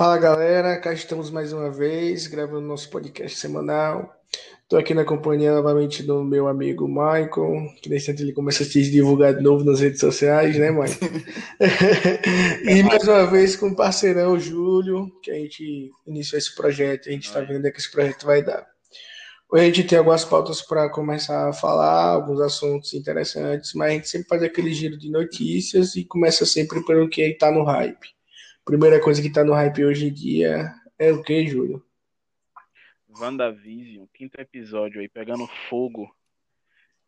Fala galera, cá estamos mais uma vez gravando nosso podcast semanal. Estou aqui na companhia novamente do meu amigo Michael, que nesse instante ele começa a se divulgar de novo nas redes sociais, né, Michael? e mais uma vez com o parceirão Júlio, que a gente iniciou esse projeto, a gente está vendo o que esse projeto vai dar. Hoje a gente tem algumas pautas para começar a falar, alguns assuntos interessantes, mas a gente sempre faz aquele giro de notícias e começa sempre pelo que está no hype. Primeira coisa que está no hype hoje em dia é o que, Júlio? WandaVision, quinto episódio aí, pegando fogo.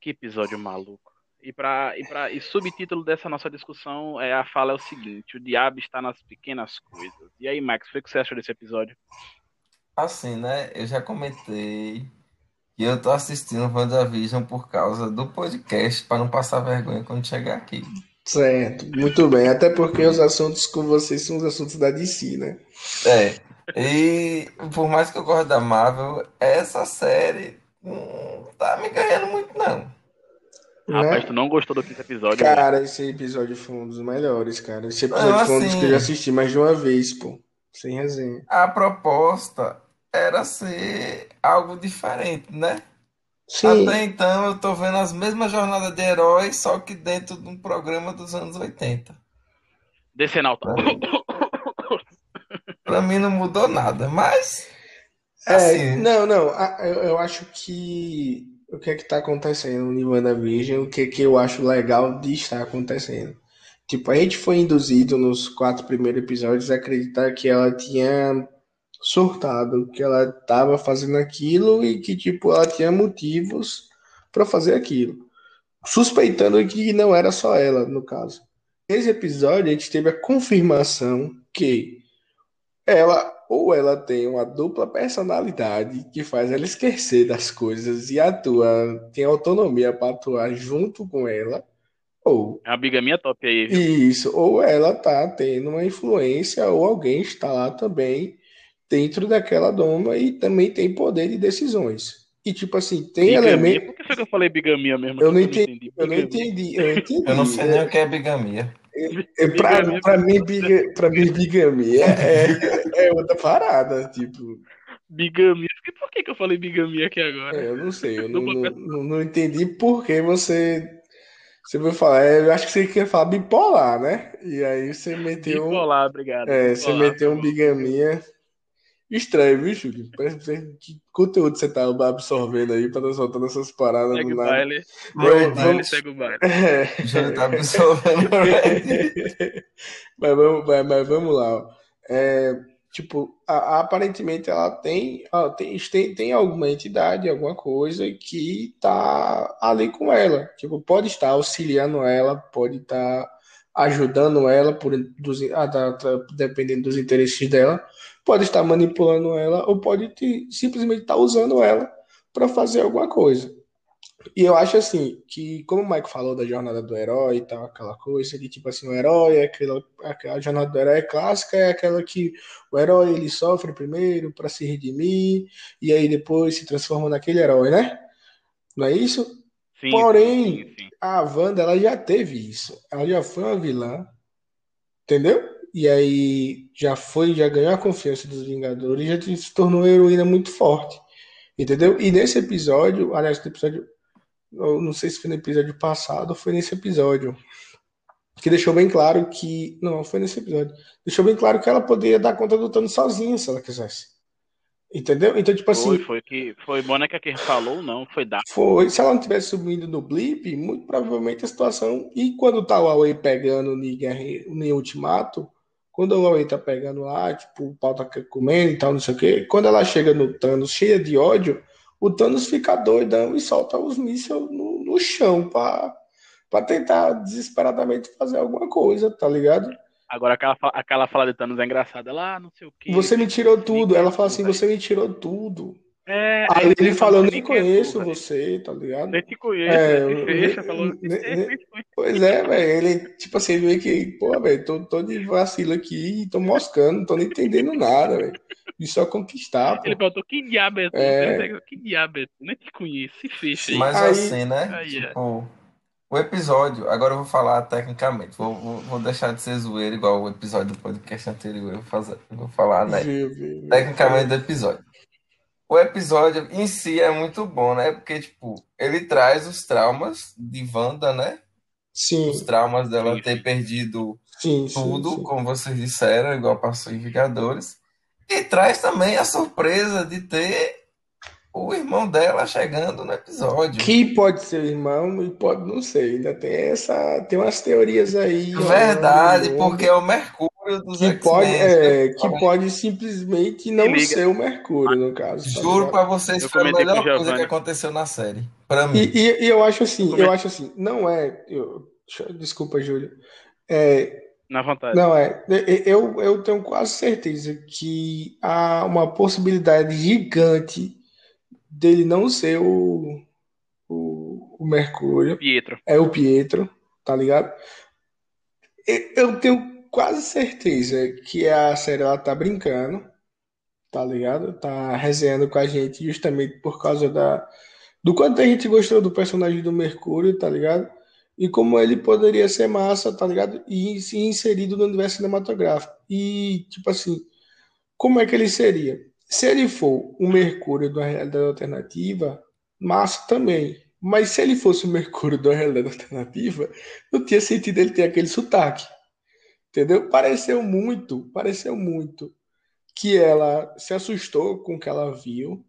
Que episódio maluco. E, pra, e, pra, e subtítulo dessa nossa discussão é a fala é o seguinte: o diabo está nas pequenas coisas. E aí, Max, o que você achou desse episódio? Assim, né? Eu já comentei que eu tô assistindo WandaVision por causa do podcast, para não passar vergonha quando chegar aqui. Certo, muito bem. Até porque os assuntos com vocês são os assuntos da DC, né? É. E por mais que eu goste da Marvel, essa série não tá me ganhando muito, não. Rapaz, Né? tu não gostou do quinto episódio? né? Cara, esse episódio foi um dos melhores, cara. Esse Não, episódio foi um dos assim- que eu já assisti mais de uma vez, pô. Sem resenha. A proposta era ser algo diferente, né? Sim, Até então eu tô vendo as mesmas jornadas de heróis, só que dentro de um programa dos anos 80. Decenalta. Pra mim não mudou nada, mas É, assim, não, não. eu acho que o que é que tá acontecendo em WandaVision, o que é que eu acho legal de estar acontecendo. Tipo, a gente foi induzido nos quatro primeiros episódios a acreditar que ela tinha surtado, que ela tava fazendo aquilo e que, tipo, ela tinha motivos pra fazer aquilo. Suspeitando que não era só ela, no caso. Nesse episódio, a gente teve a confirmação que ela ou ela tem uma dupla personalidade que faz ela esquecer das coisas e atua, tem autonomia para atuar junto com ela, ou É uma bigamia top aí, viu? isso, ou ela tá tendo uma influência, ou alguém está lá também dentro daquela doma e também tem poder de decisões. E tipo assim, tem Bigamia? elemento. Por que foi que eu falei bigamia mesmo? Eu não eu entendi, eu não entendi, eu não entendi. eu não sei nem o que é bigamia. É, pra, Bigamia. pra mim, biga, pra mim, bigamia é, é outra parada, tipo. Bigamia. Por que, que eu falei bigamia aqui agora? É, eu não sei, eu não, não, não, entendi por que você, você vai falar. é, Eu acho que você quer falar bipolar, né? E aí você meteu, Bipolar, obrigado. é, você Bipolar, meteu tá um bom. bigamia estranho, viu, Júlio? Parece que que conteúdo você tá absorvendo aí pra estar soltando essas paradas Segue do o nada. baile. Vamos- Segue o baile, vamos- segue o baile. É. Já tá absorvendo o Reddit. Mas vamos, mas, mas vamos lá. ó. É, tipo, a- aparentemente ela tem, ó, tem, tem, tem alguma entidade, alguma coisa que tá ali com ela. Tipo, pode estar auxiliando ela, pode estar ajudando ela, por, dos, tá- tá- dependendo dos interesses dela, pode estar manipulando ela, ou pode te- simplesmente estar usando ela para fazer alguma coisa. E eu acho assim, que como o Mike falou da jornada do herói e tal, aquela coisa de tipo assim, o herói é aquela, aquela jornada do herói clássica, é aquela que o herói ele sofre primeiro para se redimir e aí depois se transforma naquele herói, né? Não é isso? Sim, Porém- sim, sim. A Wanda, ela já teve isso. Ela já foi uma vilã, entendeu? E aí já foi, já ganhou a confiança dos Vingadores, já se tornou uma heroína muito forte, entendeu? E nesse episódio, aliás, no episódio, não sei se foi no episódio passado ou foi nesse episódio, que deixou bem claro que, não, foi nesse episódio, deixou bem claro que ela poderia dar conta do Thanos sozinha se ela quisesse, entendeu? Então, tipo assim, Foi, foi que foi Mônica quem falou, não, foi Dark. foi, se ela não tivesse subindo no blip, muito provavelmente a situação. E quando tá o Huawei pegando Guerra- em Ultimato, quando o Huawei tá pegando lá, tipo, o pau tá comendo e tal, não sei o quê, quando ela chega no Thanos cheia de ódio, o Thanos fica doidão e solta os mísseis no, no chão pra, pra tentar desesperadamente fazer alguma coisa, tá ligado? Agora aquela, aquela fala de Thanos é engraçada lá, não sei o que. Você me tirou tudo. Ela fala assim: você me tirou tudo. É, Aí ele eu falou: não nem é conheço porra. você, tá ligado? Nem te conheço, É, se fecha, falou. Pois é, velho. Ele, tipo assim, ele meio que, pô, velho, tô, tô de vacilo aqui, tô moscando, não tô nem entendendo nada, velho. E só conquistar, pô. Ele perguntou, que diabo é tu? É. Ele Que diabo é tu? Nem te conheço, se fecha aí. Mas Aí- assim, né? Aí, é. Tipo, O episódio, agora eu vou falar tecnicamente, vou, vou, vou deixar de ser zoeiro igual o episódio do podcast anterior, eu vou, fazer, vou falar, né? Viu, viu, viu. Tecnicamente do episódio. O episódio em si é muito bom, né? Porque, tipo, ele traz os traumas de Wanda, né? Os Sim, traumas dela Sim, ter perdido sim, tudo, sim. como vocês disseram, igual passou em Vingadores. E traz também a surpresa de ter o irmão dela chegando no episódio. Que pode ser irmão e pode não ser. Ainda tem essa, tem umas teorias aí Verdade, porque é o Mercúrio que pode, é, que pode simplesmente não liga. ser o Mercúrio, no caso, tá Juro pra vocês Eu que foi a melhor coisa que aconteceu na série. Pra E, mim. e, e eu acho Eu assim, eu comentei acho assim, não é, eu, desculpa, Júlio, é, na vontade. não é, e- eu, eu tenho quase certeza que há uma possibilidade gigante dele não ser o, o, o Mercúrio, Pietro. é o Pietro, tá ligado? E- Eu tenho quase certeza que a série ela tá brincando, tá ligado? Tá resenhando com a gente justamente por causa da, do quanto a gente gostou do personagem do Mercúrio, tá ligado? E como ele poderia ser massa, tá ligado? E se inserido no universo cinematográfico. E, tipo assim, como é que ele seria? Se ele for o Mercúrio da realidade alternativa, massa também. Mas se ele fosse o Mercúrio da realidade alternativa, não tinha sentido ele ter aquele sotaque. Entendeu? Pareceu muito, pareceu muito que ela se assustou com o que ela viu.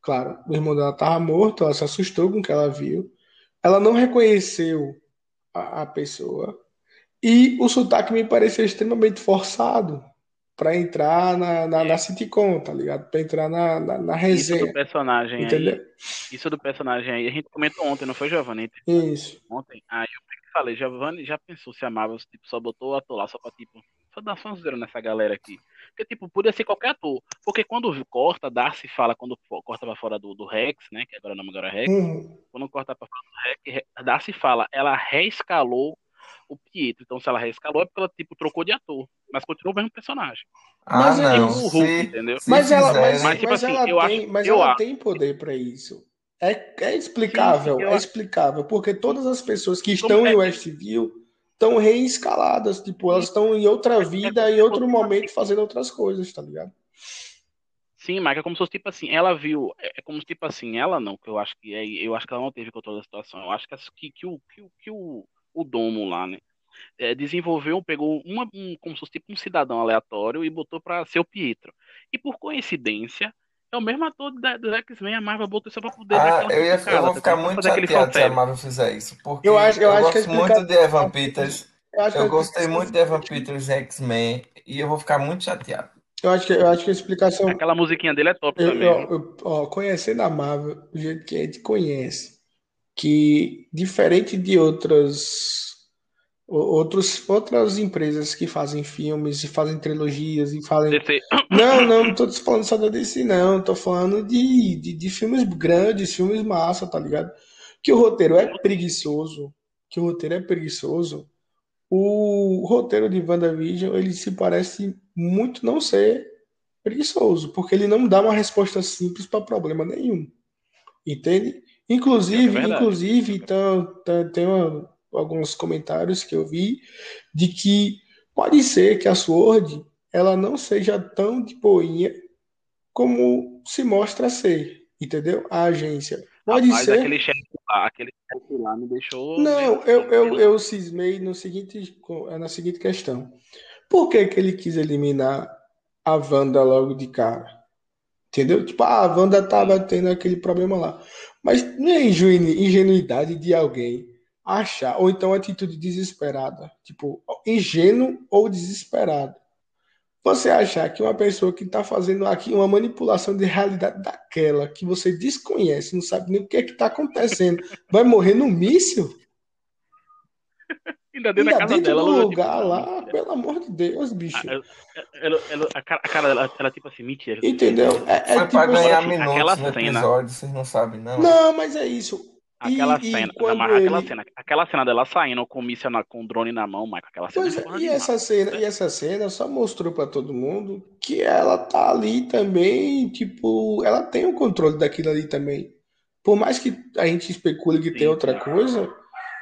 Claro, o irmão dela estava morto, ela se assustou com o que ela viu. Ela não reconheceu a, a pessoa. E o sotaque me pareceu extremamente forçado para entrar na, na, na sitcom, tá ligado? Para entrar na, na, na isso do resenha, personagem aí, entendeu? isso do personagem aí, a gente comentou ontem, não foi, Giovanni? Isso. Ontem. Aí eu falei, Giovanni já pensou se a Marvel tipo, só botou o ator lá só pra, tipo, só dar fanzeiro nessa galera aqui. Porque, tipo, podia ser qualquer ator. Porque quando corta, Darcy fala, quando corta pra fora do, do Rex, né? Que agora o nome agora é Rex. Uhum. Quando corta pra fora do Rex, Re- Darcy fala, ela reescalou o Pietro. Então, se ela reescalou, é porque ela, tipo, trocou de ator. Mas continua o mesmo personagem. Ah, Mas é não. Tipo o Hulk, Se, entendeu? se Mas ela, mas. Mas, tipo mas assim, ela eu acho, tem, mas eu ela acho. tem poder para isso. É, é Sim, explicável, eu é explicável, porque todas as pessoas que estão é, em Westview estão reescaladas, tipo, elas estão em outra é, vida, em outro momento, fazendo outras coisas, tá ligado? Sim, mas é como se fosse tipo assim, ela viu, é é como se tipo assim, ela não, que eu acho que é, eu acho que ela não teve controle da situação. Eu acho que, que, o que, o que o, o domo lá, né, é, desenvolveu, pegou uma, um, como se fosse tipo um cidadão aleatório e botou pra ser o Pietro. E por coincidência, é o mesmo ator da, do X-Men, a Marvel botou isso pra poder Ah, eu, ia, eu vou tá ficar muito chateado se a. Marvel fizer isso, porque Eu acho, eu eu acho que gosto muito de Evan Peters, eu acho que eu gostei muito de Evan Peters X-Men, e eu vou ficar muito chateado. eu acho que, eu acho que a explicação, Aquela musiquinha dele é top eu, também, eu, eu- ó, conhecendo a Marvel, do jeito que a gente conhece, que diferente de outras outros, outras empresas que fazem filmes e fazem trilogias e fazem. DC. Não, não, não tô falando só da DC, não. Tô falando de, de, de filmes grandes, filmes massa, tá ligado? Que o roteiro é preguiçoso. Que o roteiro é preguiçoso. O roteiro de WandaVision, ele se parece muito não ser preguiçoso, porque ele não dá uma resposta simples para problema nenhum. Entende? Que é Inclusive, inclusive, então, tem uma- alguns comentários que eu vi de que pode ser que a Sword ela não seja tão de boinha como se mostra ser, entendeu? A agência. Pode ser. aquele chefe lá, aquele chefe lá me deixou Não, eu, eu, eu cismei no seguinte, na seguinte questão. Por que que ele quis eliminar a Wanda logo de cara? Entendeu? Tipo, ah, a Wanda tava tendo aquele problema lá. Mas não é ingenu- ingenuidade de alguém achar, ou então atitude desesperada. Tipo, ingênuo ou desesperado. Você achar que uma pessoa que está fazendo aqui uma manipulação de realidade daquela que você desconhece, não sabe nem o que é que está acontecendo, vai morrer no míssil? Ainda dentro da Ainda casa dentro dela, do ela, tipo, lugar não, lá, mentira. pelo amor de Deus, A, bicho. ela- ela- ela- a cara, a cara dela, ela, tipo assim, mentira. Entendeu? É, é Foi tipo pra ganhar assim, minutos no cena, episódio, vocês não sabem, não. é? Não, mas é isso. Aquela E, e cena, quando mas aquela ele. cena, aquela cena dela saindo com o míssil na- com o drone na mão, Michael, aquela cena é é, e essa cena, e essa cena só mostrou pra todo mundo que ela tá ali também, tipo, ela tem o controle daquilo ali também. Por mais que a gente especule que tem Sim, outra sim. coisa,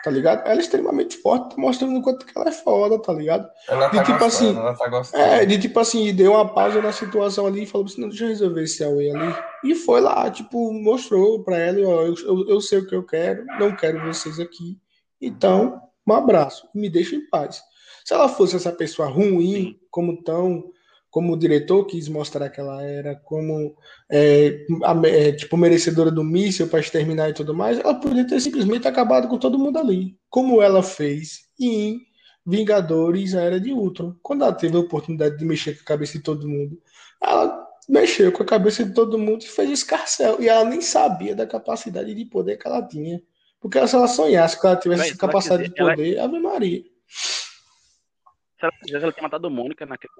tá ligado? Ela é extremamente forte, tá mostrando o quanto que ela é foda, tá ligado? Ela De tá tipo gostando, assim, ela tá gostando. É, de tipo assim, deu uma pausa na situação ali e falou assim, não, deixa eu resolver esse Aue ali. E foi lá, tipo, mostrou pra ela, ó, eu, eu, eu sei o que eu quero, não quero vocês aqui. Então, um abraço, me deixa em paz. Se ela fosse essa pessoa ruim, Sim. como tão, como o diretor quis mostrar que ela era, como é, a- é, tipo merecedora do míssil para exterminar e tudo mais, ela poderia ter simplesmente acabado com todo mundo ali, como ela fez em Vingadores a Era de Ultron. Quando ela teve a oportunidade de mexer com a cabeça de todo mundo, ela mexeu com a cabeça de todo mundo e fez escarcel. E ela nem sabia da capacidade de poder que ela tinha. Porque se ela sonhasse que ela tivesse Véi, essa ela capacidade quiser- de ela- poder, Ave Maria. Se ela quisesse, ela tinha matado Mônica naquele.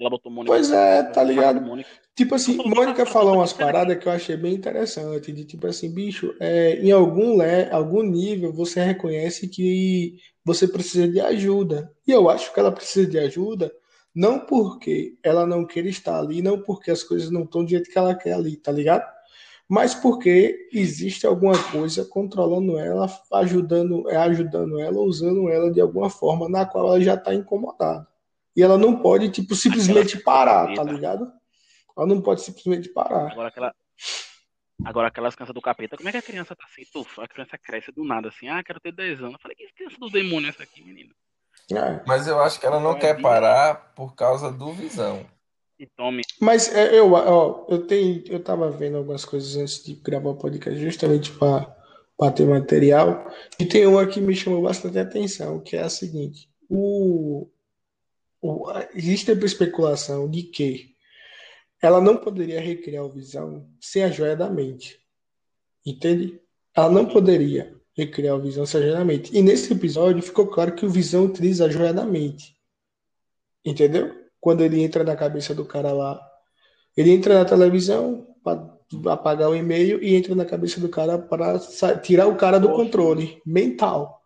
Ela botou Mônica. Pois é, tá ligado? Mônica. Tipo assim, Mônica falou umas paradas que eu achei bem interessante, de tipo assim, bicho, é, em algum, le, algum nível você reconhece que você precisa de ajuda. E eu acho que ela precisa de ajuda não porque ela não queira estar ali, não porque as coisas não estão do jeito que ela quer ali, tá ligado? Mas porque existe alguma coisa controlando ela, ajudando, é, ajudando ela, usando ela de alguma forma na qual ela já está incomodada. E ela não pode, tipo, simplesmente parar, tá ligado? Ela não pode simplesmente parar. Agora aquela. Agora aquelas crianças do capeta, como é que a criança tá assim, tufa? A criança cresce do nada assim, ah, quero ter 10 anos. Eu falei, que criança do demônio é essa aqui, menino? É. Mas eu acho que ela não quer parar por causa do Visão. E tome. Mas é, eu, ó, eu tenho, eu tava vendo algumas coisas antes de gravar o podcast, justamente para ter material. E tem uma que me chamou bastante atenção, que é a seguinte: o, existe a especulação de que ela não poderia recriar o Visão sem a joia da mente. Entende? Ela não poderia recriar o Visão sem a joia da mente. E nesse episódio ficou claro que o Visão utiliza a joia da mente. Entendeu? Quando ele entra na cabeça do cara lá. Ele entra na televisão para apagar o e-mail e entra na cabeça do cara para tirar o cara do controle mental.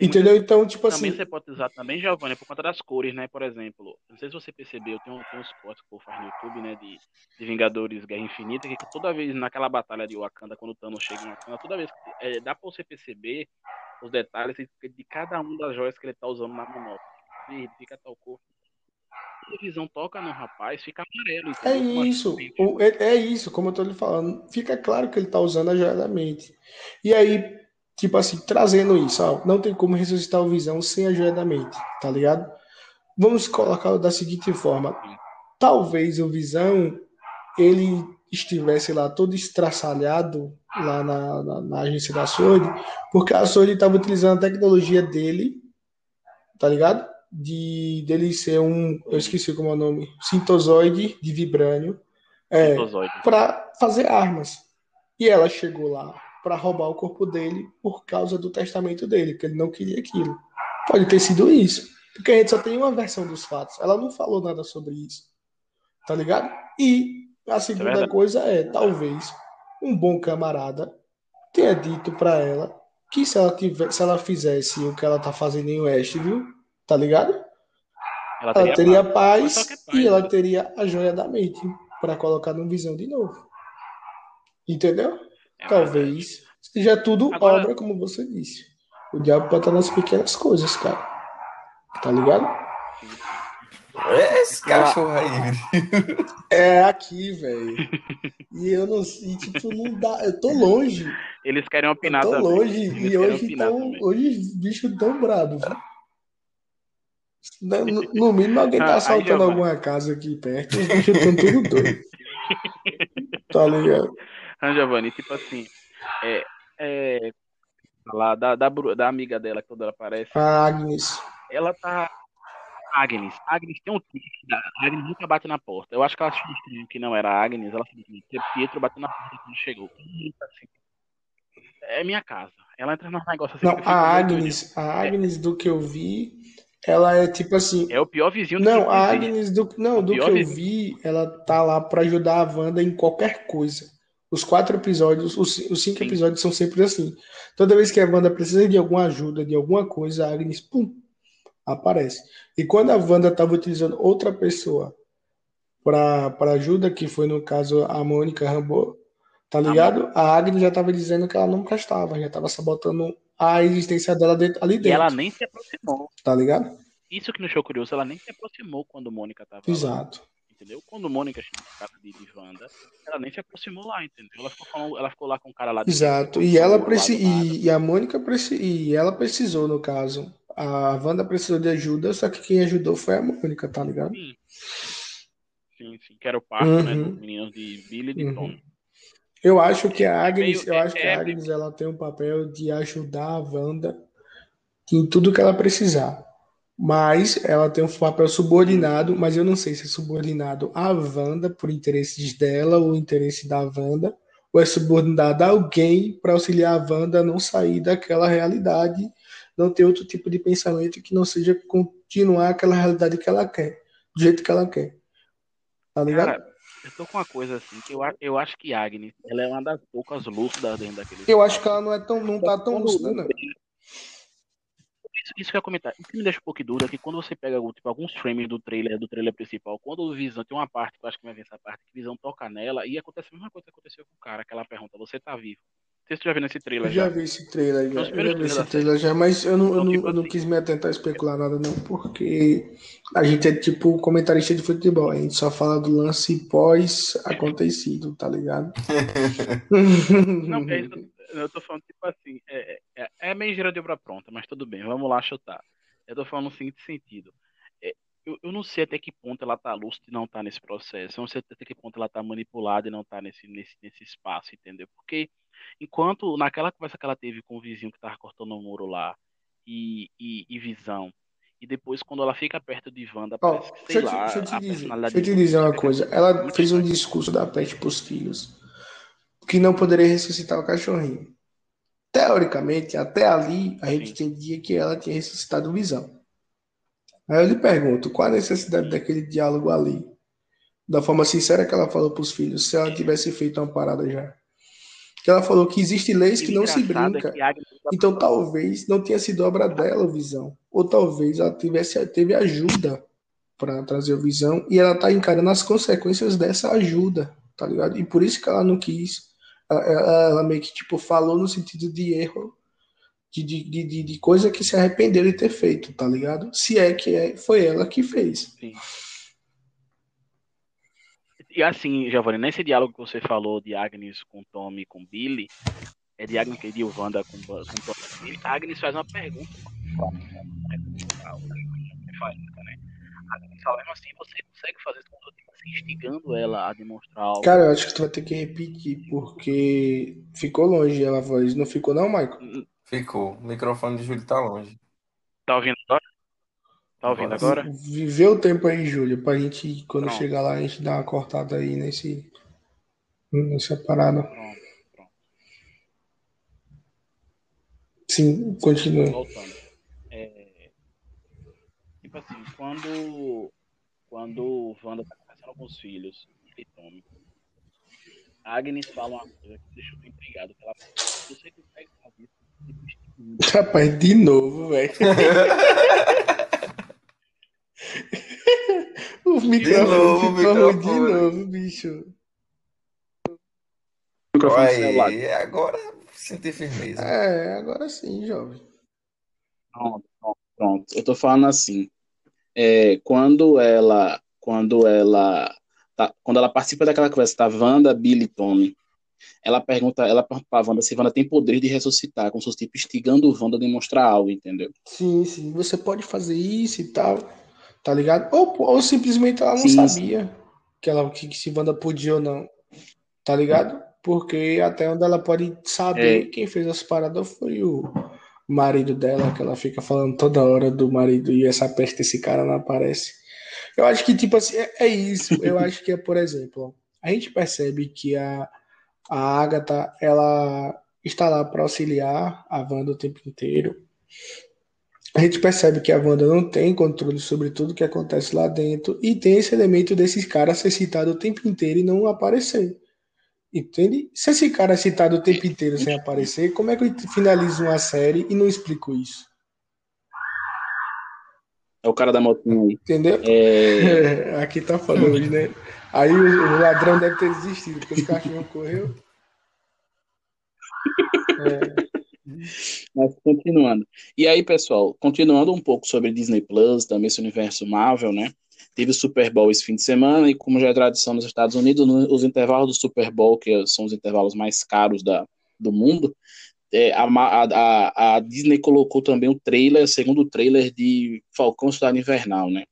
Entendeu? Então, tipo Também assim. você pode usar também, Giovanni, por conta das cores, né? Por exemplo, não sei se você percebeu, tem, um, tem uns cortes que o povo faz no YouTube, né? De, de Vingadores Guerra Infinita, que toda vez naquela batalha de Wakanda, quando o Thanos chega em Wakanda, toda vez que é, dá pra você perceber os detalhes de cada uma das joias que ele tá usando na manopla. Verde, fica tal cor. Quando a visão toca no rapaz, fica amarelo. É entendeu? Isso, assim? é, é isso, como eu tô lhe falando. Fica claro que ele tá usando a joia da mente. E aí, tipo assim, trazendo isso, ó, não tem como ressuscitar o Visão sem a joia da mente, tá ligado? Vamos colocar da seguinte forma: talvez o Visão ele estivesse lá todo estraçalhado lá na, na, na agência da Sword, porque a Sword estava utilizando a tecnologia dele, tá ligado? De dele ser um, eu esqueci como é o nome, sintozoide de vibrânio, é, para fazer armas. E ela chegou lá para roubar o corpo dele por causa do testamento dele, que ele não queria aquilo. Pode ter sido isso, porque a gente só tem uma versão dos fatos. Ela não falou nada sobre isso, tá ligado? E a segunda verdade. coisa é, talvez um bom camarada tenha dito para ela que se ela tiver, se ela fizesse o que ela tá fazendo em É Westview, tá ligado? Ela Ela teria paz. paz é paz, e ela né? teria a joia da mente para colocar no visão de novo. Entendeu? Talvez seja tudo Agora- obra, como você disse. O diabo pode estar nas pequenas coisas, cara. Tá ligado? É esse cachorro aí. É aqui, velho. E eu não sei, tipo, não dá. Eu tô longe. Eles querem Eu opinar tô também. longe. Eles E hoje tão, também. hoje os bichos tão bravos, viu? No, no mínimo alguém Ah, tá aí, assaltando alguma casa aqui perto. Os bichos estão tudo doidos. Tá ligado? Ah, Giovanni, tipo assim, é, é, lá da, da, da amiga dela, toda ela aparece, A Agnes. ela tá. Agnes. Agnes tem um tique. A Agnes nunca bate na porta. Eu acho que ela achou estranho que não era a Agnes. Ela falou que Pietro bateu na porta quando chegou. Assim, É minha casa. Ela entra nos negócios assim. Não, a. Agnes, a Agnes do que eu vi, ela é tipo assim. É o pior vizinho do Não, a. Agnes do, não, O do que eu vizinho. vi, ela tá lá pra ajudar a Wanda em qualquer coisa. Os quatro episódios, os, os cinco Sim. episódios são sempre assim. Toda vez que a Wanda precisa de alguma ajuda, de alguma coisa, a Agnes, pum, aparece. E quando a Wanda estava utilizando outra pessoa para ajuda, que foi no caso a Mônica Rambeau, tá ligado? A Agnes já estava dizendo que ela não prestava, já estava sabotando a existência dela dentro, ali E dentro. ela nem se aproximou. Tá ligado? Isso que me deixou curioso, ela nem se aproximou quando Mônica tava lá. Entendeu? Quando Mônica chegou de, de Wanda, ela nem se aproximou lá, entendeu? Ela ficou, falando- ela ficou lá com o cara lá de Exato. dentro, E ela preci... e, e a Mônica preci... e ela precisou, no caso. A Wanda precisou de ajuda, só que quem ajudou foi a Mônica, tá ligado? Sim. Sim, sim. Que era o parto, né? Uhum. Dos meninos de Billy e de Uhum. Tom. Eu acho que a Agnes, meio- eu acho que é- a Agnes ela tem um papel de ajudar a Wanda em tudo que ela precisar. Mas ela tem um papel subordinado, mas eu não sei se é subordinado à Wanda por interesses dela ou interesse da Wanda, ou é subordinado a alguém para auxiliar a Wanda a não sair daquela realidade, não ter outro tipo de pensamento que não seja continuar aquela realidade que ela quer, do jeito que ela quer. Tá ligado? Cara, eu tô com uma coisa assim, que eu, eu acho que Agnes, ela é uma das poucas lúcidas dentro daquele. eu acho que ela não é tão, não tá tão lúcida, não. Isso que eu ia comentar. O que me deixa um pouco de dúvida é que quando você pega tipo, alguns frames do trailer, do trailer principal, quando o Visão tem uma parte, que eu acho que vai ver essa parte, que o Visão toca nela, e acontece a mesma coisa que aconteceu com o cara, que ela pergunta, você tá vivo? Não sei se tu já viu nesse trailer Eu já já. vi esse trailer, já. Nos Eu já vi esse trailer já, mas eu não, eu Então, não, tipo eu não assim- quis me atentar a especular nada, não, porque a gente é tipo comentarista de futebol, a gente só fala do lance pós-acontecido, tá ligado? Não, é isso, eu- tô falando, tipo assim, é, é, é meio gira de obra pronta, mas tudo bem, vamos lá chutar. Eu tô falando no seguinte sentido. É, eu, eu não sei até que ponto ela tá lúcida e não tá nesse processo. Eu não sei até que ponto ela tá manipulada e não tá nesse, nesse, nesse espaço, entendeu? Porque enquanto naquela conversa que ela teve com o vizinho que tava cortando o muro lá e, e, e visão, e depois quando ela fica perto de Wanda, Ó, parece que, sei deixa te, lá, deixa eu te dizer, deixa eu te dizer uma coisa. Ela fez um discurso da peste pros filhos, que não poderia ressuscitar o cachorrinho. Teoricamente, até ali, a gente entendia que ela tinha ressuscitado o Visão. Aí eu lhe pergunto, qual a necessidade daquele diálogo ali? Da forma sincera que ela falou pros filhos, se ela tivesse feito uma parada já. Que ela falou que existem leis que não se brinca. é Agnes Então talvez não tenha sido obra dela o Visão. Ou talvez ela tivesse, teve ajuda para trazer o Visão e ela tá encarando as consequências dessa ajuda, tá ligado? E por isso que ela não quis. Ela, meio que tipo falou no sentido de erro, de, de, de, de- coisa que se arrependeu de ter feito, tá ligado? Se é que é, foi ela que fez. Sim. E assim, Giovanni, nesse diálogo que você falou de Agnes com Tommy e com Billy, é de Agnes e de Wanda com, com Tommy e Agnes faz uma pergunta. Né? A Agnes fala mesmo assim, você consegue fazer isso quando eu estou assim, instigando ela a demonstrar algo. Cara, eu acho que tu vai ter que repetir, porque ficou longe a voz. Não ficou, não, Michael? Ficou. O microfone de Júlio tá longe. Tá ouvindo agora? Tá ouvindo Agora agora? Viveu o tempo aí, Júlio, pra gente, quando Pronto. chegar lá, a gente dar uma cortada aí nesse, nessa parada. Pronto, pronto. Sim, continua. voltando. Tipo assim, quando, quando o Wanda tá conversando com os filhos, ele Tommy, a Agnes fala uma coisa que deixou bem intrigado, que ela fala, você tipo estimulando?" Rapaz, de novo, velho. O microfone novo, o ficou ruim de novo, bicho. Aí, agora senti firmeza. É, agora sim, jovem. Pronto, pronto, pronto. Eu tô falando assim, é, quando ela, quando ela, tá, quando ela participa daquela conversa, tá Wanda, Billy e Tommy, ela pergunta, ela pergunta pra Wanda se Wanda tem poder de ressuscitar, como se fosse tipo instigando o Wanda a demonstrar algo, entendeu? Sim, sim, você pode fazer isso e tal, tá ligado? Ou, ou simplesmente ela não Sim, sim. sabia que, ela, que, que se Wanda podia ou não, tá ligado? Porque até onde ela pode saber, É. quem fez as paradas foi o marido dela, que ela fica falando toda hora do marido e essa peste desse cara não aparece. Eu acho que, tipo assim, é, é isso. Eu acho que é, por exemplo, a gente percebe que a, a Agatha, ela está lá para auxiliar a Wanda o tempo inteiro. A gente percebe que a Wanda não tem controle sobre tudo que acontece lá dentro e tem esse elemento desses caras ser citado o tempo inteiro e não aparecer. Entende? Se esse cara é citado o tempo inteiro sem aparecer, como é que eu finalizo uma série e não explico isso? É o cara da motinha aí. Entendeu? É, Aqui tá falando né? Aí o, o ladrão deve ter desistido, porque os cachorros correu. É, Mas continuando. E aí, pessoal, continuando um pouco sobre Disney Plus, também esse universo Marvel, né? Teve o Super Bowl esse fim de semana, e como já é tradição nos Estados Unidos, os intervalos do Super Bowl, que são os intervalos mais caros da, do mundo, é, a, a, a, Disney colocou também o trailer, segundo trailer de Falcão Cidade Invernal, né?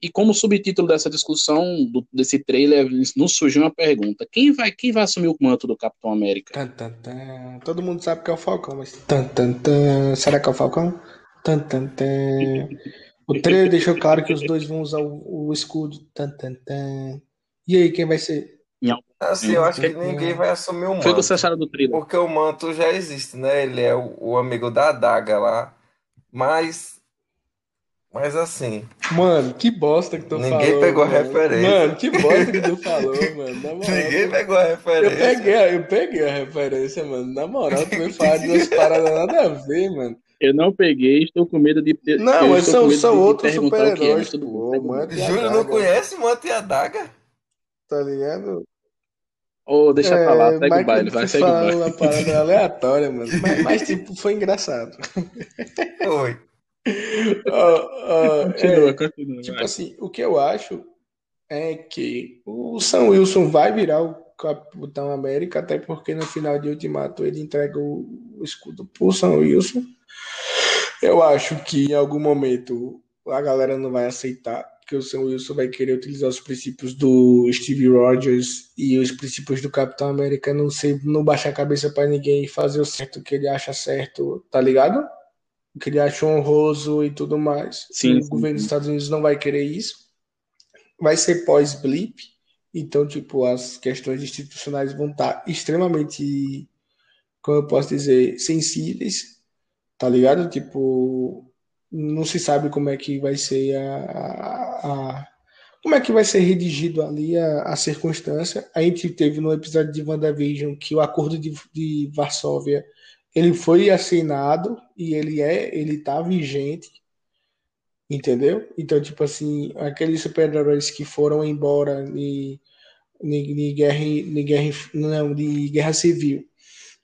E como subtítulo dessa discussão, do, desse trailer, nos surgiu uma pergunta: quem vai, quem vai assumir o manto do Capitão América? Tan, tan, tan. Todo mundo sabe que é o Falcão, mas. Será que é o Falcão? O trailer deixou claro que os dois vão usar o, o escudo. Tan, tan, tan. E aí, quem vai ser? Assim, eu acho que ninguém vai assumir o manto. Foi o que você acharam do trailer? Porque o manto já existe, né? Ele é o, o amigo da adaga lá. Mas mas assim. Mano, que bosta que tu ninguém falou. Ninguém pegou mano. a referência. Mano, que bosta que tu falou, mano. Moral, ninguém pegou a referência. Eu peguei, eu peguei a referência, mano. Na moral, tu me fala de duas paradas nada a ver, mano. Eu não peguei, estou com medo de. Não, mas são, são outros super-heróis. É, Júlio não conhece Manto e a Daga? Tá ligado? Ô, oh, deixa é, pra lá, segue o baile, vai, segue o baile. uma parada aleatória, mano. Mas, mas, tipo, foi engraçado. Foi uh, uh, continua, é, continua. Tipo vai. assim, o que eu acho é que o Sam Wilson vai virar o Capitão América, até porque no final de Ultimato ele entrega o, o escudo pro Sam Wilson. Eu acho que em algum momento a galera não vai aceitar que o Sam Wilson vai querer utilizar os princípios do Steve Rogers e os princípios do Capitão América, não sei, não baixar a cabeça para ninguém e fazer o certo que ele acha certo, tá ligado? que ele acha honroso e tudo mais. Sim, o sim, governo sim. dos Estados Unidos não vai querer isso. Vai ser pós-blip, então, tipo, as questões institucionais vão estar extremamente, como eu posso dizer, sensíveis, tá ligado? Tipo, não se sabe como é que vai ser a, a, a como é que vai ser redigido ali a, a, circunstância. A gente teve no episódio de WandaVision que o acordo de, de Varsóvia ele foi assinado e ele é, ele tá vigente, entendeu? Então, tipo assim, aqueles super-heróis que foram embora de, de, de guerra, de guerra, não, de guerra civil,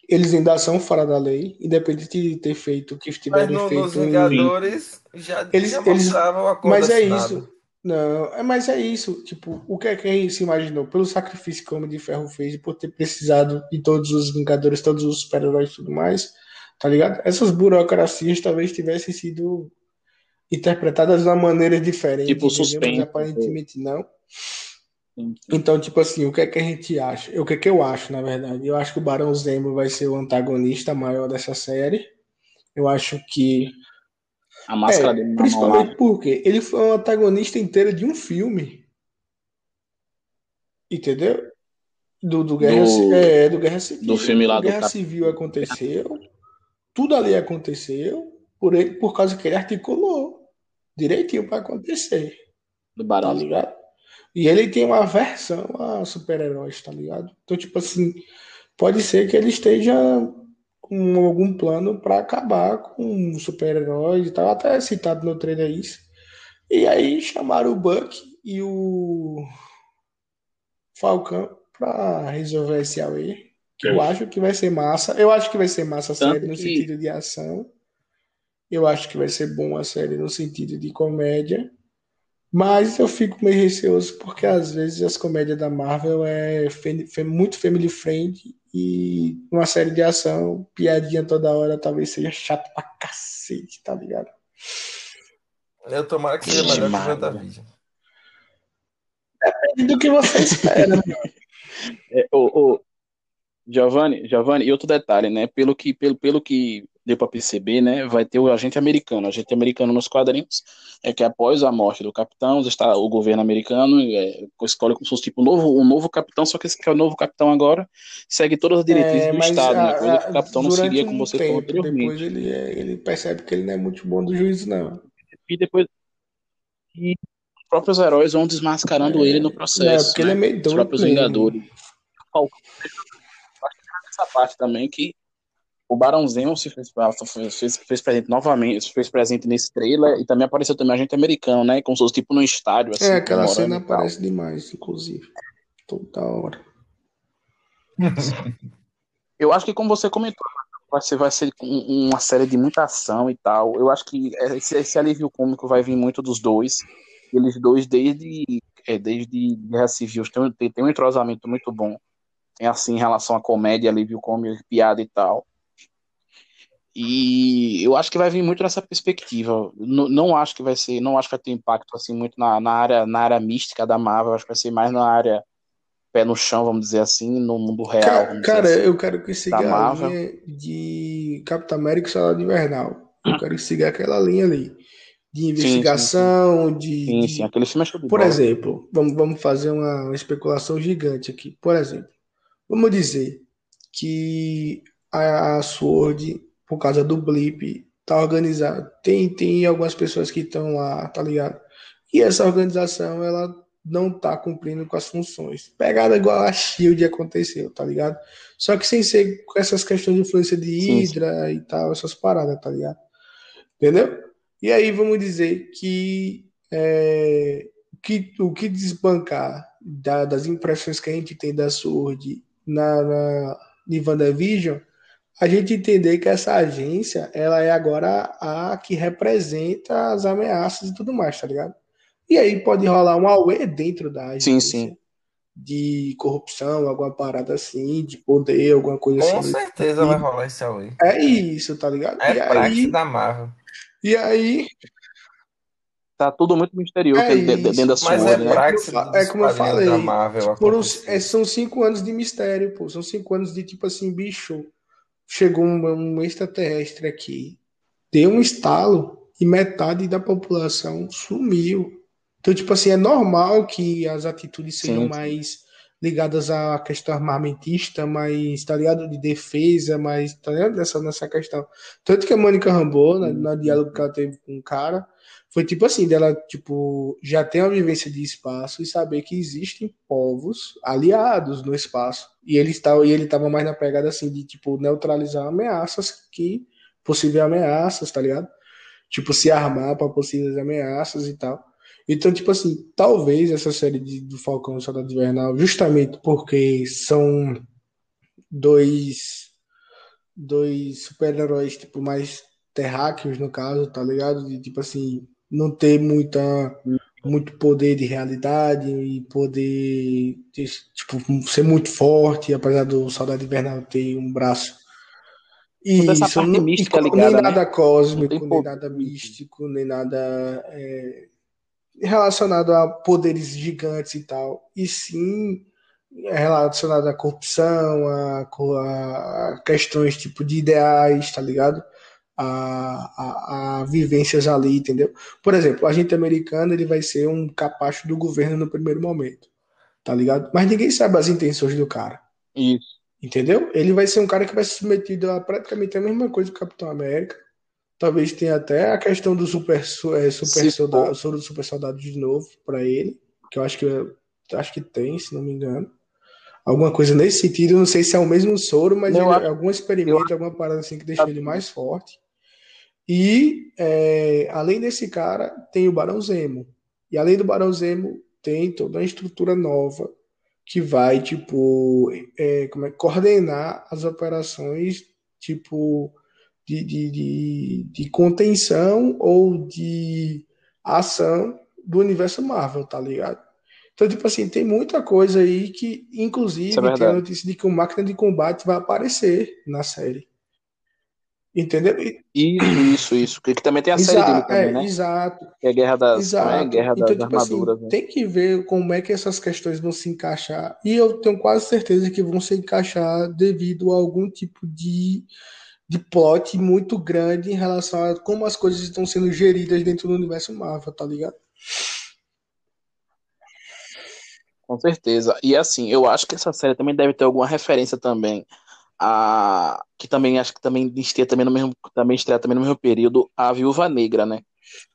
eles ainda são fora da lei, independente de ter feito o que tiverem Mas no, feito. Nos Vingadores já, eles, já eles, mostravam a Mas é isso. Não, é, mas é isso. Tipo, o que é que a gente se imaginou? Pelo sacrifício que o Homem de Ferro fez, por ter precisado de todos os Vingadores, todos os super-heróis e tudo mais, tá ligado? Essas burocracias talvez tivessem sido interpretadas de uma maneira diferente. Tipo, suspense. Mas aparentemente não. Então, tipo assim, o que é que a gente acha? O que é que eu acho, na verdade? Eu acho que o Barão Zemo vai ser o antagonista maior dessa série. Eu acho que a máscara é, dele Principalmente porque ele foi um antagonista inteiro de um filme. Entendeu? Do, do Guerra, do, é, do Guerra Civil. Do filme lá do Guerra Civil aconteceu. Tudo ali aconteceu por ele, por causa que ele articulou direitinho para acontecer. Do Barão. Tá ligado? E ele tem uma versão a super-heróis, tá ligado? Então, tipo assim, pode ser que ele esteja com algum plano para acabar com super-heróis e tal. Até citado no trailer isso. E aí chamaram o Buck e o Falcão para resolver esse AWE. Que eu acho que vai ser massa. Eu acho que vai ser massa a série no sentido de ação. Eu acho que vai ser bom a série no sentido de comédia. Mas eu fico meio receoso porque às vezes as comédias da Marvel é muito family friend e uma série de ação, piadinha toda hora, talvez seja chato pra cacete, tá ligado? Eu tomara que seja melhor que o WandaVision. Depende do que você espera. é, o, o Giovanni, Giovanni, e outro detalhe, né? Pelo que, pelo, pelo que deu para perceber, né, vai ter o agente americano. O agente americano nos quadrinhos é que após a morte do capitão, está o governo americano é, escolhe como se fosse tipo um novo, um novo capitão, só que esse que é o novo capitão agora segue todas as diretrizes é, do Estado, a, né? Coisa que o capitão não seguia, um como você tempo, falou anteriormente. Depois ele, é, ele percebe que ele não é muito bom do juízo, não. E depois e os próprios heróis vão desmascarando é, ele no processo. É, porque né? ele é meio doido. Os próprios mesmo. Vingadores. Essa parte também que o Barão Zemo se fez, fez, fez, presente novamente, fez presente nesse trailer e também apareceu também a gente americano, né? Como se fosse tipo no estádio. Assim, é, aquela cena aparece demais, inclusive. Toda hora. Eu acho que como você comentou, vai ser, vai ser uma série de muita ação e tal. Eu acho que esse, esse alívio cômico vai vir muito dos dois. Eles dois, desde, é, desde Guerra Civil, tem, tem, tem um entrosamento muito bom. Tem assim, em relação à comédia, alívio cômico, piada e tal. E eu acho que vai vir muito nessa perspectiva. Não, não acho que vai ser, não acho que vai ter impacto assim muito na, na área na área mística da Marvel, acho que vai ser mais na área pé no chão, vamos dizer assim, no mundo real. Cara, cara assim, eu quero que siga a linha de Capitão América e Soldado Invernal. Eu quero que siga aquela linha ali. De investigação, sim, sim, sim. de. Sim, sim, aquele filme é Por bola. exemplo, vamos, vamos fazer uma, uma especulação gigante aqui. Por exemplo, vamos dizer que a, a Sword, por causa do blip, tá organizada. Tem, tem algumas pessoas que estão lá, tá ligado? E essa organização, ela não tá cumprindo com as funções. Pegada igual a Shield aconteceu, tá ligado? Só que sem ser com essas questões de influência de Hydra sim. e tal, essas paradas, tá ligado? Entendeu? E aí vamos dizer que, é, que o que desbancar da, das impressões que a gente tem da Sword na, na em WandaVision, a gente entender que essa agência ela é agora a que representa as ameaças e tudo mais, tá ligado? E aí pode rolar um auê dentro da agência. Sim, sim. De corrupção, alguma parada assim, de poder, alguma coisa Com assim. Com certeza e... vai rolar esse auê. É isso, tá ligado? É e praxe aí... da Marvel. E aí. Tá tudo muito misterioso é dentro da sua Mas é, né? praxe é como eu falei. Da Marvel foram, é, são cinco anos de mistério, pô. São cinco anos de tipo assim, bicho. Chegou um, um extraterrestre aqui, deu um estalo e metade da população sumiu. Então, tipo assim, é normal que as atitudes sejam sim, mais ligadas à questão armamentista, mais, tá ligado? De defesa, mais, tá ligado? Nessa, nessa questão. Tanto que a Mônica Rambeau, na, na diálogo que ela teve com o cara, foi tipo assim, dela, tipo, já tem uma vivência de espaço e saber que existem povos aliados no espaço. E ele estava, e ele tava mais na pegada assim de, tipo, neutralizar ameaças que, possíveis ameaças, tá ligado? Tipo, se armar para possíveis ameaças e tal. Então, tipo assim, talvez essa série de, do Falcão e Soldado Invernal, justamente porque são dois, dois super-heróis, tipo, mais terráqueos, no caso, tá ligado? De, tipo assim, não ter muita, muito poder de realidade e poder, de, tipo, ser muito forte, apesar do Soldado Invernal ter um braço isso, não, mística ligada, nem nada né? cósmico, nem nada místico, nem nada é, relacionado a poderes gigantes e tal, e sim relacionado à corrupção, a, a questões tipo de ideais, tá ligado? A, a, a, vivências ali, entendeu? Por exemplo, o agente americano ele vai ser um capacho do governo no primeiro momento, tá ligado? Mas ninguém sabe as intenções do cara. Isso. Entendeu? Ele vai ser um cara que vai ser submetido a praticamente a mesma coisa que o Capitão América, Talvez tenha até a questão do super, é, super soldado, soro do super soldado de novo para ele, que eu acho que eu acho que tem, se não me engano. Alguma coisa nesse sentido, não sei se é o mesmo soro, mas ele, acho, algum experimento, alguma parada assim que deixa ele mais forte. E é, além desse cara, tem o Barão Zemo. E além do Barão Zemo, tem toda uma estrutura nova que vai, tipo, é, como é, coordenar as operações, tipo, de, de, de, de contenção ou de ação do universo Marvel, tá ligado? Então, tipo assim, tem muita coisa aí que, inclusive, é tem a notícia de que o máquina de combate vai aparecer na série. Entendeu? Isso, isso, isso. Que também tem a série dele também, é, né? Exato. Que é a Guerra das, exato. É? Guerra então, das tipo assim, Armaduras. Assim, né? Tem que ver como é que essas questões vão se encaixar. E eu tenho quase certeza que vão se encaixar devido a algum tipo de de plot muito grande em relação a como as coisas estão sendo geridas dentro do universo Marvel, tá ligado? Com certeza. E assim, eu acho que essa série também deve ter alguma referência também a que também acho que também estreia também no mesmo também estreia também no mesmo período a Viúva Negra, né?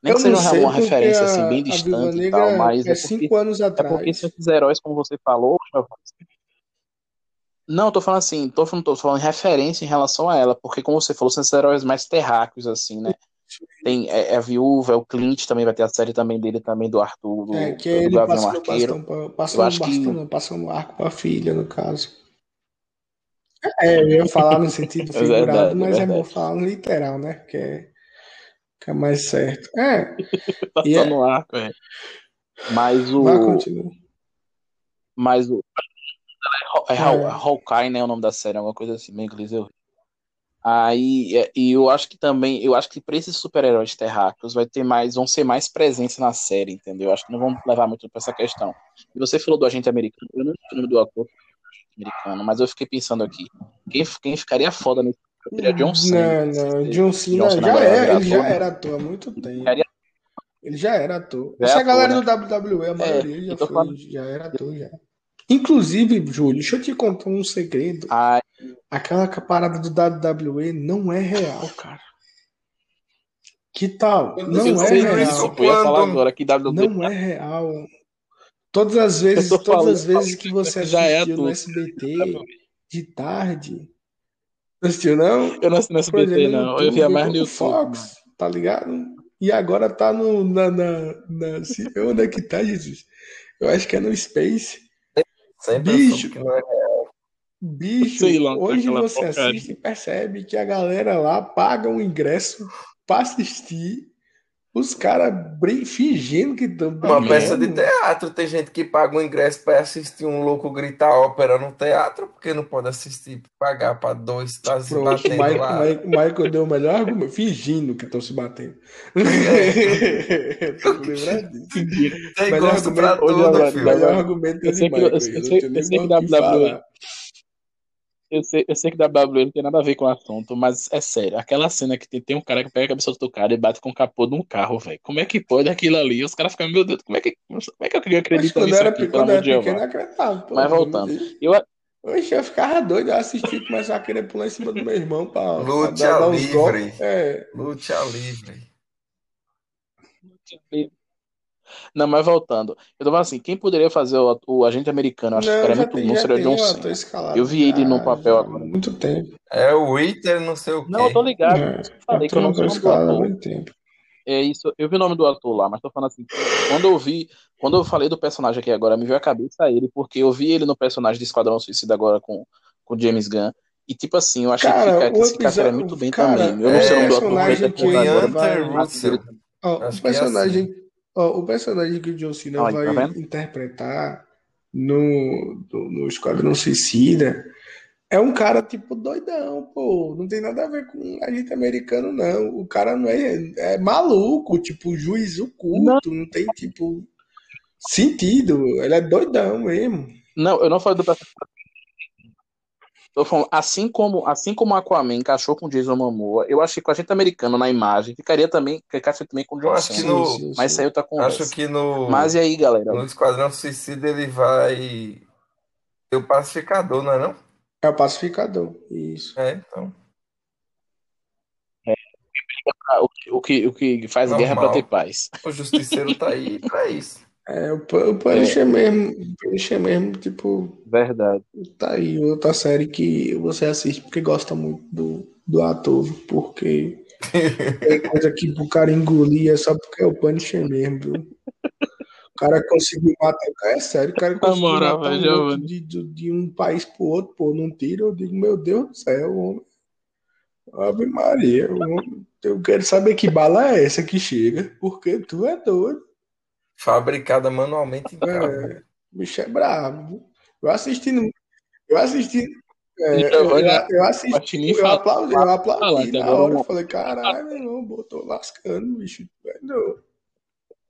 Nem eu que seja uma referência a, assim bem distante e tal, mas é, é porque, cinco anos atrás. É porque esses heróis, como você falou, não, tô falando assim, tô falando, tô falando referência em relação a ela, porque como você falou, são esses heróis mais terráqueos, assim, né? Tem é, é, a viúva, é o Clint também vai ter a série também dele, também do Arthur. Do, é, que do ele passa no bastão, passa no bastão, que... não, passa no arco pra filha, no caso. É, eu ia falar no sentido É figurado, verdade, é mas é bom verdade. falar no literal, né? Que é, é mais certo. É, Tá e só é, no arco, é. Mas vai o. continuar. Mas o. É Haw- É, Hawkeye, né? O nome da série, alguma coisa assim, meio inglês eu. Aí, é, e eu acho que também, eu acho que pra esses super-heróis terráqueos vai ter mais, vão ser mais presença na série, entendeu? Eu acho que não vão levar muito pra essa questão. E você falou do agente americano, eu não sei o nome do ator americano, mas eu fiquei pensando aqui, quem, quem ficaria foda nesse seria John Cena. não, Se- não, John Cena John Cena já vai é, ele já era ator há muito tempo. Ficaria- Ele já era ator. Já é Essa ator, galera né? do WWE, a É, maioria já eu tô foi, falando. já era ator já. Inclusive, Júlio, deixa eu te contar um segredo. Ai, Aquela parada do WWE não é real, cara. Que tal? Eu Não é real. disso, isso pô, eu ia falar quando. agora que WWE Não é real. Todas as vezes, todas falando, as vezes que você já é assistiu no ator. SBT de tarde, não assistiu não? Eu não assisto no Por exemplo, SBT, no não. Eu YouTube, via eu mais no YouTube. Fox, tá ligado? E agora tá no na, na, na se- onde é que tá, Jesus? Eu acho que é no Space. Sempre Bicho, que não é. bicho, Sei lá, tá hoje você porcaria. assiste e percebe que a galera lá paga um ingresso pra assistir os caras fingindo que estão Uma peça de teatro. Tem gente que paga um ingresso para assistir um louco gritar ópera no teatro, porque não pode assistir, pagar para dois estar se Pronto, o batendo Michael, lá. Michael, Michael deu o melhor argumento, fingindo que estão se batendo. É. Tem Melhor gosto Ô, tudo, filho. melhor argumento eu sei que, eu, Michael. eu Eu não sei, eu sei que que falar. Eu sei, eu sei que WWE não tem nada a ver com o assunto, mas é sério, aquela cena que tem, tem um cara que pega a cabeça do outro cara e bate com o capô de um carro, velho. Como é que pode aquilo ali? Os caras ficam, meu Deus, como é que, como é que eu quando eu nisso era, aqui, pe- pelo amor era de pequeno, eu Jeová? acreditava. Pô, Mas voltando, Deus. eu, Oxe, eu ficava doido, eu assistia e começava a querer pular em cima do meu irmão pra, pra dar, Luta dar uns golpes. livre. É, Luta livre. Não, mas voltando. Eu tava assim, quem poderia fazer o, o agente americano? Eu acho que não, ficaria já muito tem, bom, seria John Cena. Eu vi ele no já, papel agora. muito tempo. É o Witter, não sei o Não, eu tô quê. ligado. É, Eu falei que eu não do escalado há muito tempo. É isso, eu vi o nome do ator lá, mas tô falando assim, quando eu vi, quando eu falei do personagem aqui agora, me veio a cabeça ele, porque eu vi ele no personagem de Esquadrão Suicida agora com com o James Gunn, e tipo assim, eu achei que, Cara, fica, que esse cara ficaria muito episódio. bem Cara, também. Eu não sei o o nome do ator, até que vai. Hunter Russell. Ó, o que é assim. personagem, ó, o personagem que o John Cena Olha, tá vai vendo? interpretar no, no, no Esquadrão Suicida é um cara tipo doidão, pô. Não tem nada a ver com agente americano, não. O cara não é, é maluco, tipo, juízo Não, curto, não tem tipo sentido. Ele é doidão mesmo. não, eu não falei do personagem. Tô falando, assim como, assim como Aquaman encaixou com Jason Momoa, eu achei que o agente americano na imagem ficaria também, encaixou também com o Eu John acho que no. Mas isso aí sim. é outra Acho que Mas no, e aí, galera? no Esquadrão Suicida ele vai ter o pacificador, não é não? É o pacificador. Isso. É, então. É, o, que- o que, faz guerra pra ter Normal. paz. O justiceiro tá aí pra isso. É, o, o É, Punisher mesmo, o Punisher mesmo, tipo, verdade. tá aí outra série que você assiste porque gosta muito do, do ator, porque tem coisa que o cara engolir é só porque é o Punisher mesmo, viu? O cara conseguiu matar, é sério, o cara conseguiu moral, matar um de, de, de um país pro outro, pô, num tiro, eu digo, meu Deus do céu, homem, Ave Maria, homem, eu quero saber que bala é essa que chega, porque tu é doido. Fabricada manualmente. É, o bicho é brabo. Eu assisti, no- eu assisti, é, eu, eu, eu assisti, eu aplaudi, eu aplaudi falante, na agora hora. Eu falei, caralho, meu irmão, botou lascando, bicho. é.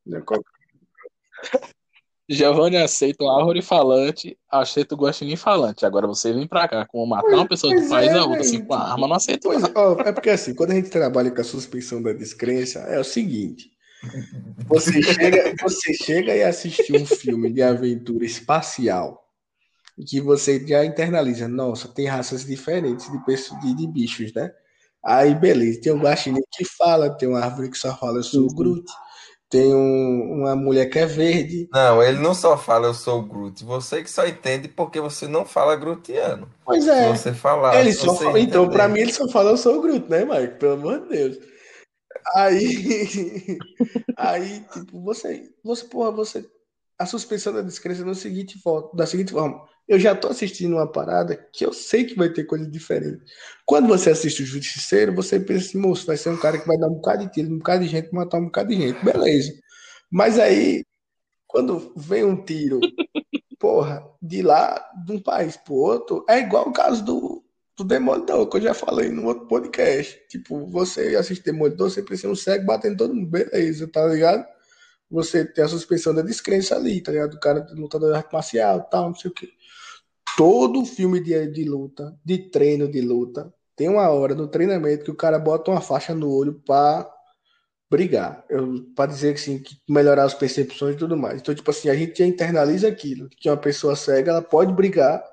Não é Giovanni aceita o árvore falante, aceita o guaxinim falante. Agora você vem pra cá com matar uma pessoa do país é, a outra, assim, com a arma, não aceito Pois é, ó, é porque assim, quando a gente trabalha com a suspensão da descrença, é o seguinte: você chega, você chega e assiste um filme de aventura espacial que você já internaliza, nossa, tem raças diferentes de, pessoas, de, de bichos, né? Aí, beleza, tem um guaxinim que fala, tem uma árvore que só fala, eu sou o Groot, tem um- uma mulher que é verde. Não, ele não só fala eu sou o Groot. Você que só entende porque você não fala grutiano. Pois Se é, você falar, ele se só você fala, então, pra entender. mim, ele só fala, eu sou o Groot, né, Mike? Pelo amor de Deus. Aí, aí, tipo, você, você, porra, você, a suspensão da descrença no seguinte, fo- da seguinte forma, eu já tô assistindo uma parada que eu sei que vai ter coisa diferente. Quando você assiste o Justiceiro, você pensa assim, moço, vai ser um cara que vai dar um bocado de tiro, um bocado de gente, matar um bocado de gente. Beleza. Mas aí, quando vem um tiro, porra, de lá, de um país pro outro, é igual o caso do, do Demolidor, que eu já falei no outro podcast. Tipo, você assiste Demolidor, você precisa um cego batendo todo mundo, beleza, tá ligado? Você tem a suspensão da descrença ali, tá ligado? O cara lutador de arte marcial, tal, não sei o quê. Todo filme de, de luta, de treino de luta, tem uma hora no treinamento que o cara bota uma faixa no olho pra brigar. Para dizer que, assim, que melhorar as percepções e tudo mais. Então, tipo assim, a gente internaliza aquilo, que uma pessoa cega, ela pode brigar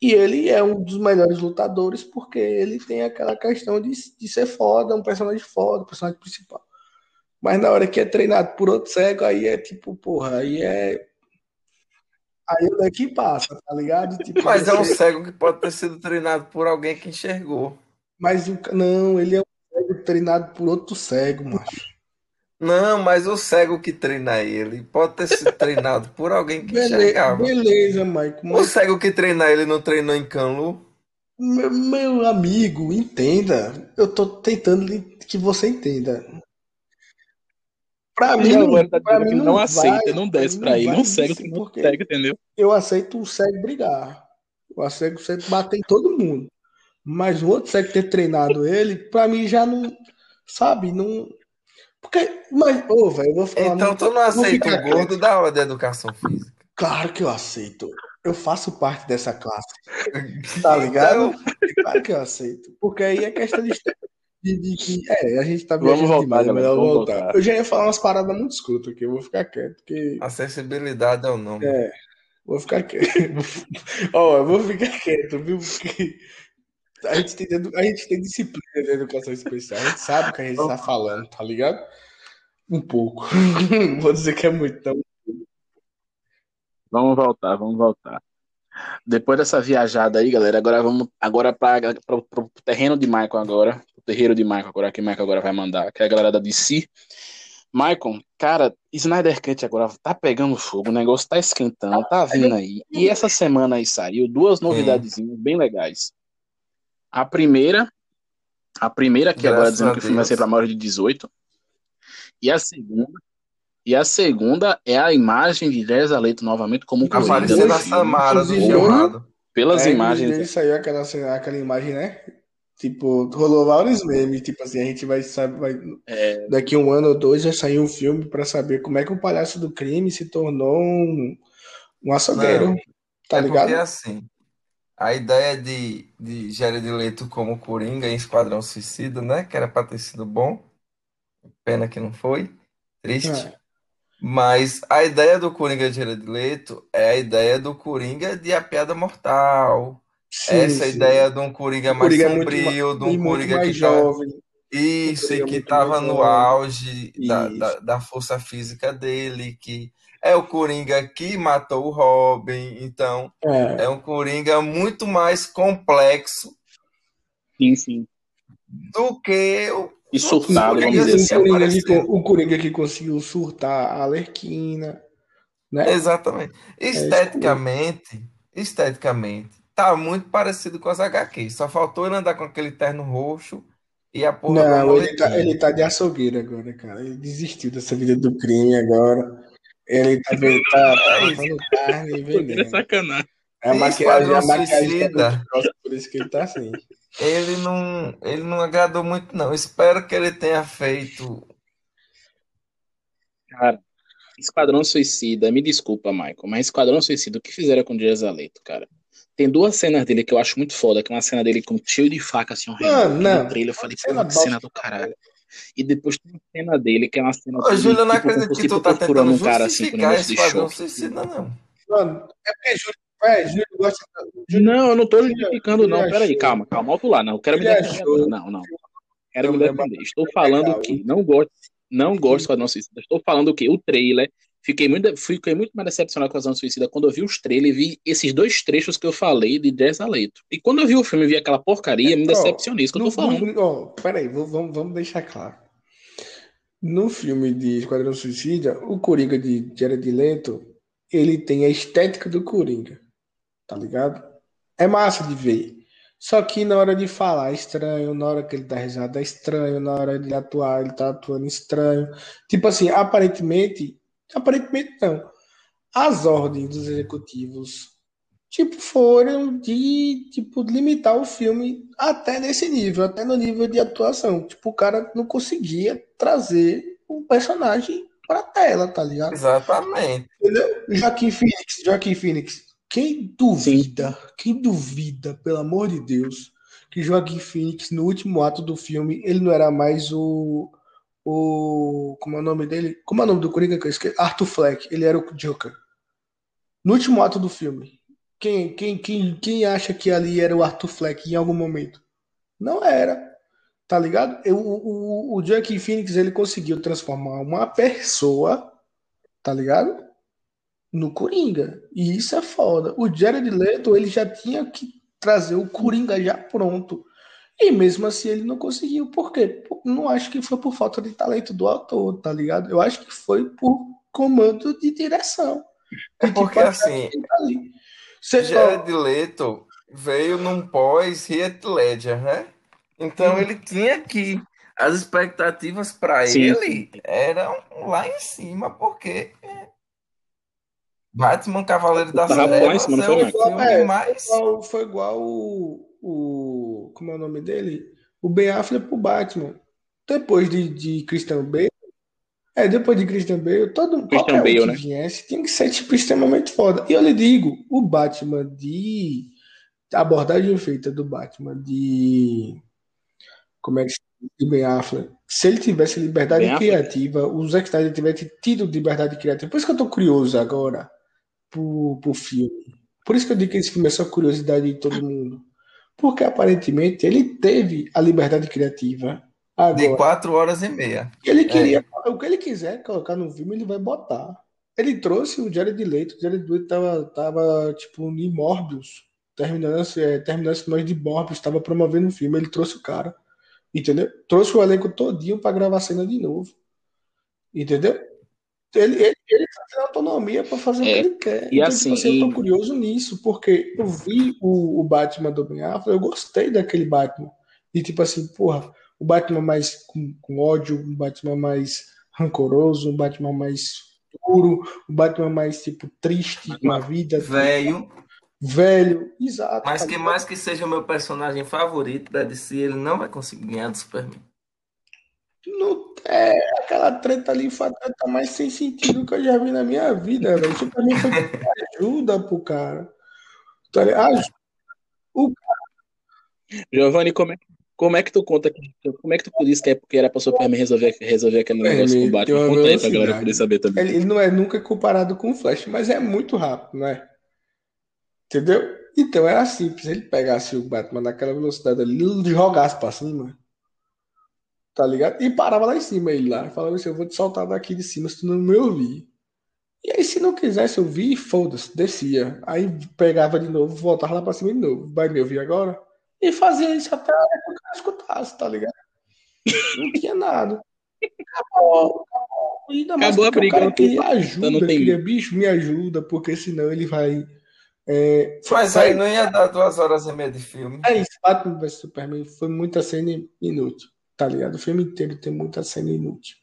e ele é um dos melhores lutadores porque ele tem aquela questão de, de ser foda, um personagem foda, um personagem principal. Mas na hora que é treinado por outro cego, aí é tipo, porra, aí é. Aí o daqui passa, tá ligado? Tipo, Mas é um cego que pode ter sido treinado por alguém que enxergou. Mas o... não, ele é um cego treinado por outro cego, macho. Não, mas o cego que treina ele pode ter sido treinado por alguém que Beleza, enxergava. beleza. O Mas, cego que treina ele não treinou em Canlu? meu, meu amigo, entenda. Eu tô tentando que você entenda. Pra mim, não, agora tá pra dizendo mim que não vai, aceita, não desce pra pra vai Não não porque cego, entendeu? eu aceito o cego brigar. Eu aceito o cego bater em todo mundo. Mas o outro cego ter treinado ele, pra mim já não. Sabe? Não. Porque. Mas, ô, velho, eu vou falar. Então muito- tu não aceita o gordo da aula de educação física. Claro que eu aceito. Eu faço parte dessa classe. Tá ligado? Então, Claro que eu aceito. Porque aí é questão de. de, de que- é, a gente tá Vamos voltar, demais, é galera, melhor vamos voltar. voltar. Eu já ia falar umas paradas muito escrotas aqui, eu vou ficar quieto, porque. acessibilidade é o nome. É, vou ficar quieto. Ó, eu vou ficar quieto, viu? Porque a gente tem, a gente tem disciplina de educação especial, a gente sabe o que a gente tá falando, tá ligado? Um pouco. Não vou dizer que é muito, não. Vamos voltar, vamos voltar. Depois dessa viajada aí, galera, agora vamos agora para o terreno de Michael agora, o terreiro de Michael agora, que Michael agora vai mandar, que é a galera da DC. Michael, cara, Snyder Cut agora tá pegando fogo, o negócio tá esquentando, tá vindo aí. E essa semana aí saiu duas novidades bem legais. A primeira, a primeira que agora Graças dizendo a que o filme vai ser para maiores de 18. E a segunda, e a segunda é a imagem de Reza Leito novamente como no na filme. Samara do. Pelas É, imagens, inclusive, saiu aquela, aquela imagem, né? Tipo, rolou vários memes, tipo assim, a gente vai saber, vai, é, daqui um ano ou dois vai sair um filme pra saber como é que o palhaço do crime se tornou um, um açougueiro, Não, tá é ligado? porque assim, a ideia de, de Jared Leto como Coringa em Esquadrão Suicida, né? Que era pra ter sido bom. Pena que não foi. Triste. É. Mas a ideia do Coringa de Jared Leto é a ideia do Coringa de A Piada Mortal. Sim, Essa sim. ideia de um Coringa mais Coringa sombrio, de um Coringa mais que tá. jovem. Isso, e que estava no auge da, da, da força física dele, que é o Coringa que matou o Robin. Então, É. é um Coringa muito mais complexo sim, sim. do que o E surtado, vamos dizer que assim. Coringa que, um Coringa que conseguiu surtar a Arlequina, né? Exatamente. É isso aí. Esteticamente, esteticamente, tá muito parecido com as HQ. Só faltou ele andar com aquele terno roxo e a porra Não, ele tá, ele tá de açougueiro agora, cara. Ele desistiu dessa vida do crime agora. Ele tá, tá, tá É isso. matando carne e Poder é sacanagem. A E maquiagem, Esquadrão a maquiagem tá por isso que ele tá assim. ele não, ele não agradou muito, não. Espero que ele tenha feito. Cara, Esquadrão Suicida, me desculpa, Michael, mas Esquadrão Suicida, o que fizeram com o Dias Leto, cara? Tem duas cenas dele que eu acho muito foda, que é uma cena dele com cheio de faca, assim, um Não, não. No trailer eu falei, Cena cena do caralho. E depois tem uma cena dele, que é uma cena Ô, Júlio, eu não tipo, acredito que tu tá procurando tentando um cara, assim, com um negócio de choque. Suicida, não. Mano, é porque Júlio, é, Júlio gosta. Júlio, Não, eu não tô justificando, não. Peraí, achou. calma, calma, alto lá, não. Eu quero me defender achou. Não, não. Quero me Não, não, defender. Estou falando legal. que não gosto, não gosto do Esquadrão Suicida. Estou falando que o trailer. Fiquei muito, fiquei muito mais decepcionado com o Esquadrão Suicida quando eu vi os trailers e vi esses dois trechos que eu falei de Leto. E quando eu vi o filme e vi aquela porcaria, me Ó, decepcionei. Isso que eu tô falando. no- ó, peraí, vamos, vamos, vamos deixar claro. No filme de Esquadrão Suicida, o Coringa de Jared Leto, ele tem a estética do Coringa. tá ligado? É massa de ver. Só que na hora de falar é estranho, na hora que ele dá risada é estranho, na hora de atuar ele tá atuando estranho. Tipo assim, aparentemente, aparentemente não. As ordens dos executivos, tipo, foram de, tipo, limitar o filme até nesse nível, até no nível de atuação. Tipo, o cara não conseguia trazer o personagem pra tela, tá ligado? Exatamente. Entendeu? Joaquim Phoenix, Joaquim Phoenix. Quem duvida, quem duvida, pelo amor de Deus, que Joaquim Phoenix, no último ato do filme, ele não era mais o. o como é o nome dele? Como é o nome do Coringa que eu esqueci? Arthur Fleck. Ele era o Joker. No último ato do filme. Quem, quem, quem, quem acha que ali era o Arthur Fleck em algum momento? Não era. Tá ligado? Eu, o, o, o Phoenix ele conseguiu transformar uma pessoa, tá ligado? No Coringa. E isso é foda. O Jared Leto ele já tinha que trazer o Coringa já pronto. E mesmo assim ele não conseguiu. Por quê? Não acho que foi por falta de talento do autor, tá ligado? Eu acho que foi por comando de direção. É porque assim, Você Jared Leto veio num pós Heath Ledger, né? Então ele tinha que as expectativas para ele eram lá em cima, porque Batman Cavaleiro da Trevas é o filme é, mais... Foi igual, foi igual o. Como é o nome dele? O Ben Affleck pro Batman. Depois de, de Christian Bale, é, depois de Christian Bale, todo Christian Bale, um né? viesse tinha que ser tipo, extremamente foda. E eu lhe digo, o Batman de. A abordagem feita do Batman de como é que de Ben Affleck, se ele tivesse liberdade ben criativa, o Zack Snyder tivesse tido liberdade criativa. Por isso que eu tô curioso agora pro, pro filme. Por isso que eu digo que esse filme é só curiosidade de todo mundo. Porque aparentemente ele teve a liberdade criativa. Agora. De quatro horas e meia. Ele queria, é. o que ele quiser colocar no filme, ele vai botar. Ele trouxe o Jared Leto, o Jared Leto tava, tava tipo em Morbius, terminando, é, terminando esse nós de Morbius, estava promovendo o filme, ele trouxe o cara. Entendeu? Trouxe o elenco todinho para gravar a cena de novo. Entendeu? Ele, ele, ele tá tendo autonomia para fazer é, o que ele quer. E então, tipo assim, assim, eu tô curioso nisso, porque eu vi o, o Batman do Ben Affleck, eu gostei daquele Batman. E tipo assim, porra, o Batman mais com, com ódio, um Batman mais rancoroso, um Batman mais duro, um Batman mais, tipo, triste com a vida. Velho velho, exato. Mas que mais que seja o meu personagem favorito da DC, ele não vai conseguir ganhar do Superman. Não, é, aquela treta ali foi a treta mais sem sentido que eu já vi na minha vida, velho. Superman foi ajuda pro cara. Tá o cara... Giovanni, como é, como é que tu conta como é que tu disse que é porque era pra Superman resolver, resolver aquele negócio com o Batman? Conta aí pra galera poder saber também. Ele não é nunca comparado com o Flash, mas é muito rápido, não é? Entendeu? Então era simples. Ele pegasse o Batman naquela velocidade ali, jogasse pra cima. Tá ligado? E parava lá em cima ele lá. Falava assim: Eu vou te soltar daqui de cima se tu não me ouvir. E aí, se não quisesse ouvir, foda-se, descia. Aí pegava de novo, voltava lá pra cima de novo. Vai me ouvir agora? E fazia isso até que o cara escutasse, tá ligado? Não tinha nada. Acabou, acabou. Ainda mais acabou a briga. O cara queria ajuda, não tem... queria, bicho, me ajuda, porque senão ele vai é, Mas aí não ia dar duas horas e meia de filme. É isso, Batman vs Superman foi muita cena inútil, tá ligado? O filme inteiro tem muita cena inútil.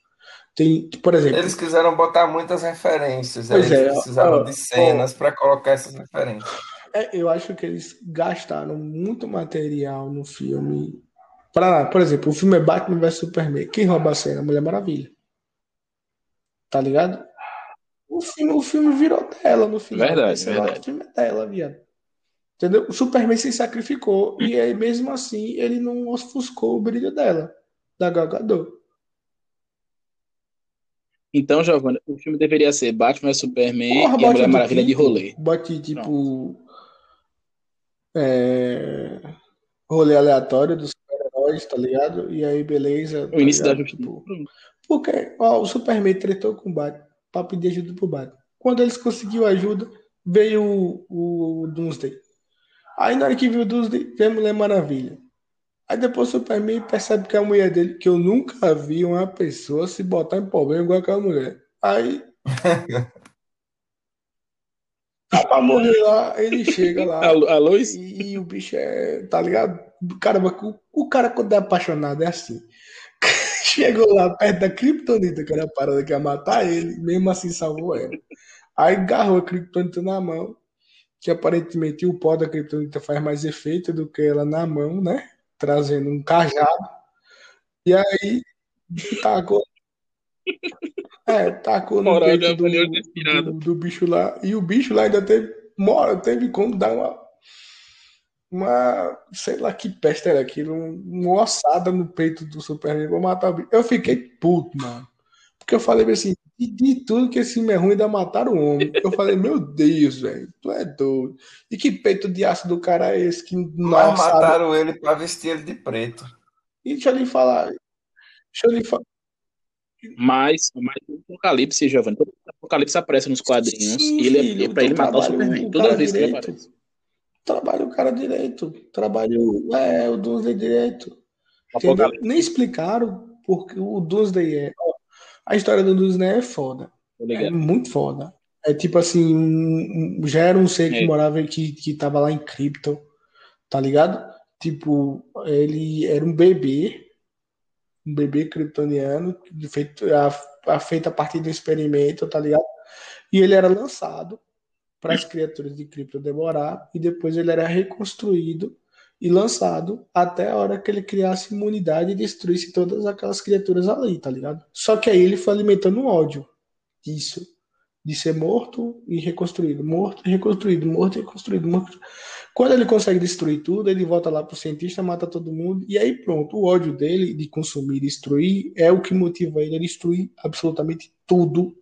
Tem, por exemplo. Eles quiseram botar muitas referências, eles é, precisavam ó, de cenas para colocar essas referências. É, eu acho que eles gastaram muito material no filme. Pra, por exemplo, o filme é Batman vs Superman. Quem rouba a cena? Mulher Maravilha. Tá ligado? O filme, o filme virou dela no final. Verdade, verdade. O filme é dela, viado. Entendeu? O Superman se sacrificou. E aí, mesmo assim, ele não ofuscou o brilho dela, da Gagador. Então, Giovanni, o filme deveria ser Batman Superman Porra, e a Mulher Maravilha de rolê. Bote, tipo. É, rolê aleatório dos super-heróis, tá ligado? E aí, beleza. Tá o início ligado? da justiça. Tipo, porque ó, o Superman tretou com o Batman para pedir ajuda pro Batman. Quando eles conseguiram ajuda, veio o, o Doomsday. Aí na hora que viu o Doomsday, veio a Mulher Maravilha. Aí depois o Superman percebe que é a mulher dele, que eu nunca vi uma pessoa se botar em problema igual aquela mulher. Aí. tá pra morrer lá, ele chega lá. A, a luz? E, e, o bicho é, tá ligado? Caramba, o, o cara quando é apaixonado é assim. Chegou lá perto da Kryptonita, que era a parada que ia matar ele, mesmo assim salvou ela. Aí agarrou a Kryptonita na mão, que aparentemente o pó da Kryptonita faz mais efeito do que ela na mão, né? Trazendo um cajado. E aí tacou. É, tacou no peito do, do, do, bicho lá. E o bicho lá ainda teve, mora, teve como dar uma. Uma. Sei lá que peste era aquilo. Uma ossada no peito do Superman pra matar o bicho. Eu fiquei puto, mano. Porque eu falei assim, de, de tudo que esse filme é ruim, ainda mataram o homem. Eu falei, meu Deus, velho, tu é doido. E que peito de aço do cara é esse? Que Mas mataram ele pra vestir ele de preto. E deixa eu lhe falar. Deixa eu lhe falar. Mas, mas o Apocalipse, Giovanni, o Apocalipse aparece nos quadrinhos Sim, e ele é é para ele matar o Superman. O Toda vez direito. que ele aparece. Trabalha o cara direito. Trabalha o, é, o Doomsday direito. Nem explicaram porque o Doomsday é. A história do Doomsday é foda. É muito foda. É tipo assim, um, já era um ser que é. morava, que, que tava lá em Krypton, tá ligado? Tipo, ele era um bebê um bebê kryptoniano feito a, a, feito a partir do experimento, tá ligado? E ele era lançado para as criaturas de Krypton demorar e depois ele era reconstruído e lançado até a hora que ele criasse imunidade e destruísse todas aquelas criaturas ali, tá ligado? Só que aí ele foi alimentando um ódio disso, de ser morto e reconstruído, morto e reconstruído, morto e reconstruído, morto. Quando ele consegue destruir tudo, ele volta lá pro cientista, mata todo mundo, e aí pronto, o ódio dele de consumir e destruir é o que motiva ele a destruir absolutamente tudo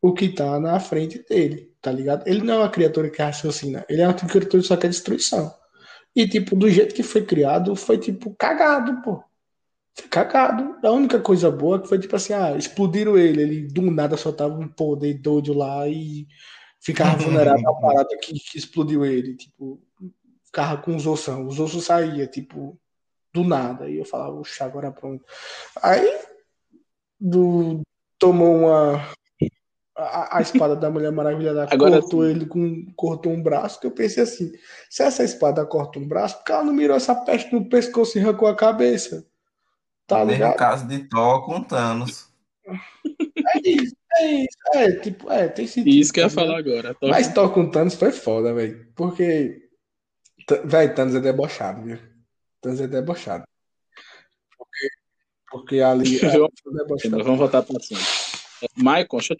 o que tá na frente dele, tá ligado? Ele não é uma criatura que raciocina, ele é uma criatura que só quer destruição. E, tipo, do jeito que foi criado, foi, tipo, cagado, pô. Foi cagado. A única coisa boa que foi, tipo assim, ah, explodiram ele, ele do nada soltava um poder doido lá e ficava vulnerável à parada que, que explodiu ele. Tipo, ficava com os ossos, os ossos saía, tipo, do nada. E eu falava, oxa, agora pronto. Aí do, tomou uma. A, a espada da Mulher Maravilha da agora cortou sim. ele com. cortou um braço, que eu pensei assim, se essa espada corta um braço, porque ela não mirou essa peste no pescoço e arrancou a cabeça. Tá ligado? No caso de Thor com Thanos. É isso, é isso. É, tipo, é, tem sentido. Isso que eu ia falar agora. Thor... Mas Thor com Thanos foi foda, velho. Porque Véi, Thanos é debochado, viu? Thanos é debochado. Porque, porque ali. É debochado. Vamos voltar para cima. Michael, deixa eu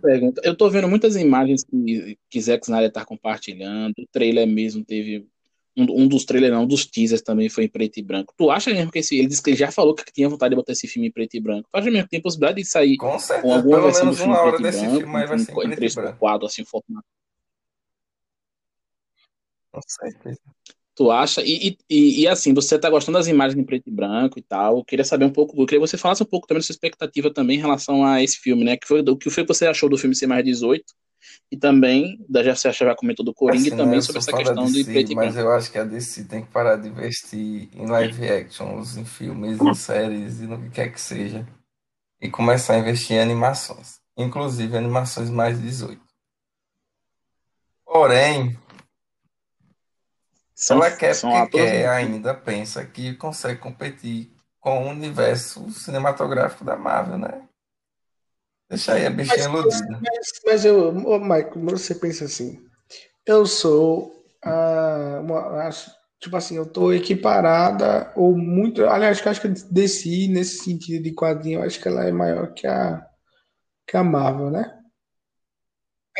pergunta. Eu tô vendo muitas imagens que, que Zack Snyder tá compartilhando. O trailer mesmo teve. Um, um dos trailers, não, um dos teasers também foi em preto e branco. Tu acha mesmo que esse, ele disse que ele já falou que tinha vontade de botar esse filme em preto e branco? Tu acha mesmo que tem possibilidade de sair com, certeza, com alguma versão do filme preto e branco? Filme, vai ser em, em 3 por 4 assim, formato com certeza. Tu acha? E, e, e, assim, você tá gostando das imagens em preto e branco e tal. Eu queria saber um pouco, eu queria que você falasse um pouco também da sua expectativa também em relação a esse filme, né? Que foi, o que foi que você achou do filme ser mais 18? E também, da já você já comentou do Coringa assim, e também sobre essa questão de preto e branco. Mas eu acho que a DC tem que parar de investir em live actions, em filmes, em séries e no que quer que seja. E começar a investir em animações. Inclusive animações mais 18. Porém, são, ela quer são porque quer, ainda pensa que consegue competir com o universo cinematográfico da Marvel, né? Deixa aí a bichinha iludida. Mas, mas eu, oh, Michael, você pensa assim, eu sou ah, uma, tipo assim, eu tô equiparada ou muito, aliás, acho que desci nesse sentido de quadrinho, acho que ela é maior que a que a Marvel, né?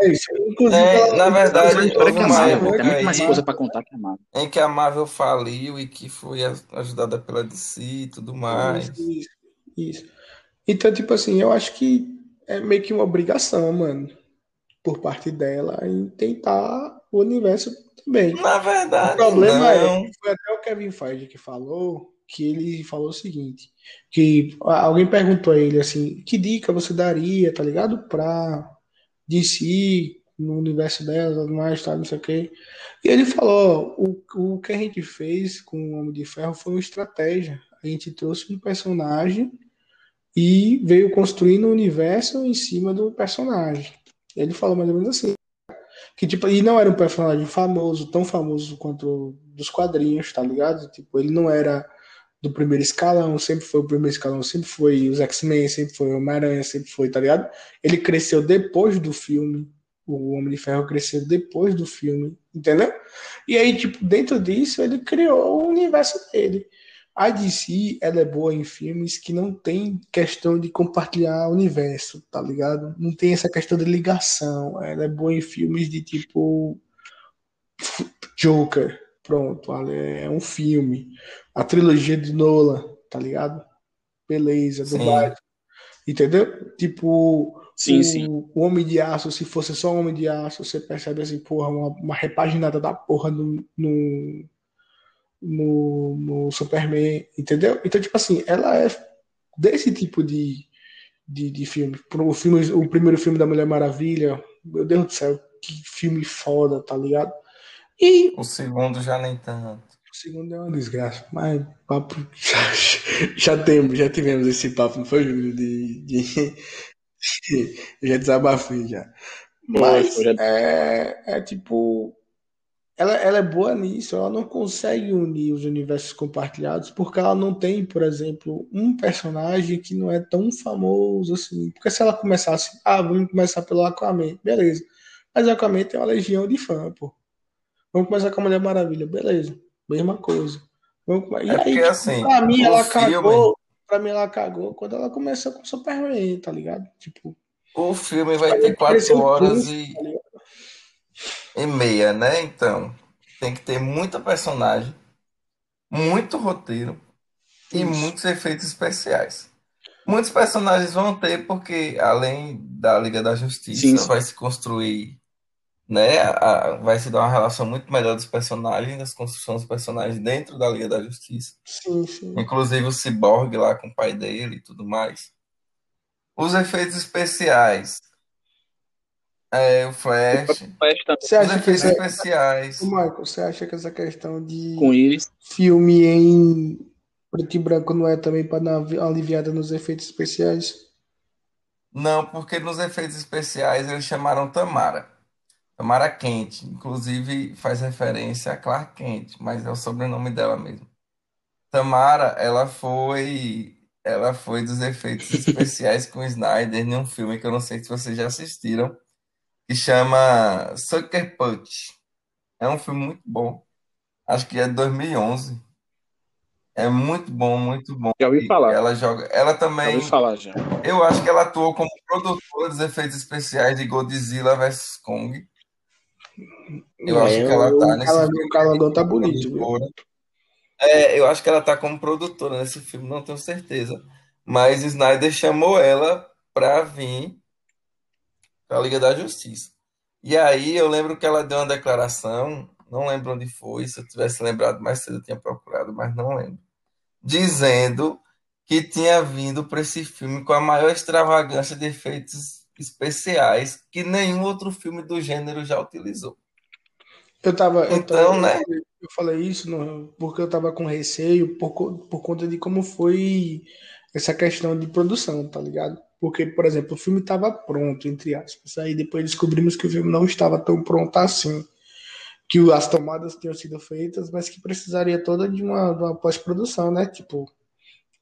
É isso. Inclusive, é, na verdade, houve uma Marvel, tem muito mais coisa para contar que a Marvel. Em que a Marvel faliu e que foi ajudada pela DC e tudo mais. Isso, isso. Então, tipo assim, eu acho que é meio que uma obrigação, mano, por parte dela em tentar o universo também. Na verdade, o problema é não. é, foi até o Kevin Feige que falou, que ele falou o seguinte, que alguém perguntou a ele assim, que dica você daria, tá ligado, pra si, no universo dela, mais, tá, não sei o quê. E ele falou: o, o que a gente fez com o Homem de Ferro foi uma estratégia. A gente trouxe um personagem e veio construindo o um universo em cima do personagem. Ele falou mais ou menos assim. Que, tipo, e não era um personagem famoso, tão famoso quanto dos quadrinhos, tá ligado? Tipo, ele não era do primeiro escalão, sempre foi o primeiro escalão, sempre foi os X-Men, sempre foi o Homem-Aranha, sempre foi, tá ligado? Ele cresceu depois do filme, o Homem de Ferro cresceu depois do filme, entendeu? E aí, tipo, dentro disso, ele criou o universo dele. A DC, ela é boa em filmes que não tem questão de compartilhar universo, tá ligado? Não tem essa questão de ligação. Ela é boa em filmes de tipo Joker, pronto, é um filme. A trilogia de Nolan, tá ligado? Beleza, do Batman. Entendeu? Tipo, sim, o, sim. o Homem de Aço, se fosse só Homem de Aço, você percebe assim, porra, uma, uma repaginada da porra no, no no, no Superman, entendeu? Então, tipo assim, ela é desse tipo de, de, de filme. O, filme. o primeiro filme da Mulher Maravilha, meu Deus do céu, que filme foda, tá ligado? E. O segundo já nem tanto. O segundo é uma desgraça, mas papo. Já, já temos, já tivemos esse papo, não foi, Júlio? De, de, de, já desabafei já. Mas é, é tipo ela, ela é boa nisso, ela não consegue unir os universos compartilhados porque ela não tem, por exemplo, um personagem que não é tão famoso assim. Porque se ela começasse, ah, vamos começar pelo Aquaman, beleza. Mas o Aquaman tem uma legião de fã, pô. Vamos começar com a Mulher Maravilha, beleza. Mesma coisa. Vamos... E é aí, assim, pra mim, ela filme... cagou. Pra mim, ela cagou quando ela começou com o Superman, tá ligado? Tipo. O filme vai ter quatro horas e. Tá e meia, né? Então, tem que ter muita personagem, muito roteiro Isso. e muitos efeitos especiais. Muitos personagens vão ter, porque além da Liga da Justiça, sim, sim. vai se construir, né? A, vai se dar uma relação muito melhor dos personagens, das construções dos personagens dentro da Liga da Justiça. Sim, sim. Inclusive o Cyborg lá com o pai dele e tudo mais. Os efeitos especiais é, o Flash. O Flash você acha que essa... especiais. O Michael, você acha que essa questão de Com eles. filme em preto e branco não é também para dar uma aliviada nos efeitos especiais? Não, porque nos efeitos especiais eles chamaram Tamara. Tamara Kent. Inclusive faz referência a Clark Kent, mas é o sobrenome dela mesmo. Tamara, ela foi ela foi dos efeitos especiais com Snyder em um filme que eu não sei se vocês já assistiram, que chama Sucker Punch. É um filme muito bom. Acho que é de 2011. É muito bom, muito bom. Já ouvi falar. Ela joga. Ela também. Já ouvi falar já. Eu acho que ela atuou como produtora dos efeitos especiais de Godzilla vs Kong. Eu é, acho que ela tá nesse filme. O calador tá bonito. É, eu acho que ela tá como produtora nesse filme, não tenho certeza. Mas Snyder chamou ela pra vir para a Liga da Justiça. E aí eu lembro que ela deu uma declaração, não lembro onde foi, se eu tivesse lembrado mais cedo eu tinha procurado, mas não lembro, dizendo que tinha vindo para esse filme com a maior extravagância de efeitos especiais que nenhum outro filme do gênero já utilizou. Eu tava, então, eu tava, né? Eu falei isso no, porque eu tava com receio por, por conta de como foi essa questão de produção, tá ligado? Porque, por exemplo, o filme estava pronto, entre aspas. Aí depois descobrimos que o filme não estava tão pronto assim. Que as tomadas tinham sido feitas, mas que precisaria toda de uma, uma pós-produção, né? Tipo,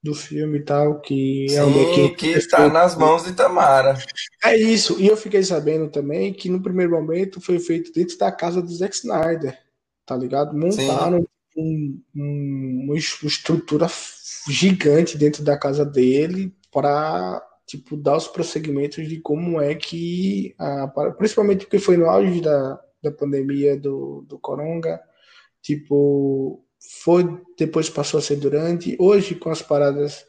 do filme e tal, que Sim, é o que, que está nas mãos de Tamara. É isso. E eu fiquei sabendo também que no primeiro momento foi feito dentro da casa do Zack Snyder, tá ligado? Montaram um, um, uma estrutura gigante dentro da casa dele para tipo, dar os prosseguimentos de como é que, a, principalmente porque foi no auge da, da pandemia do, do coronga, tipo, foi, depois passou a ser durante, hoje com as paradas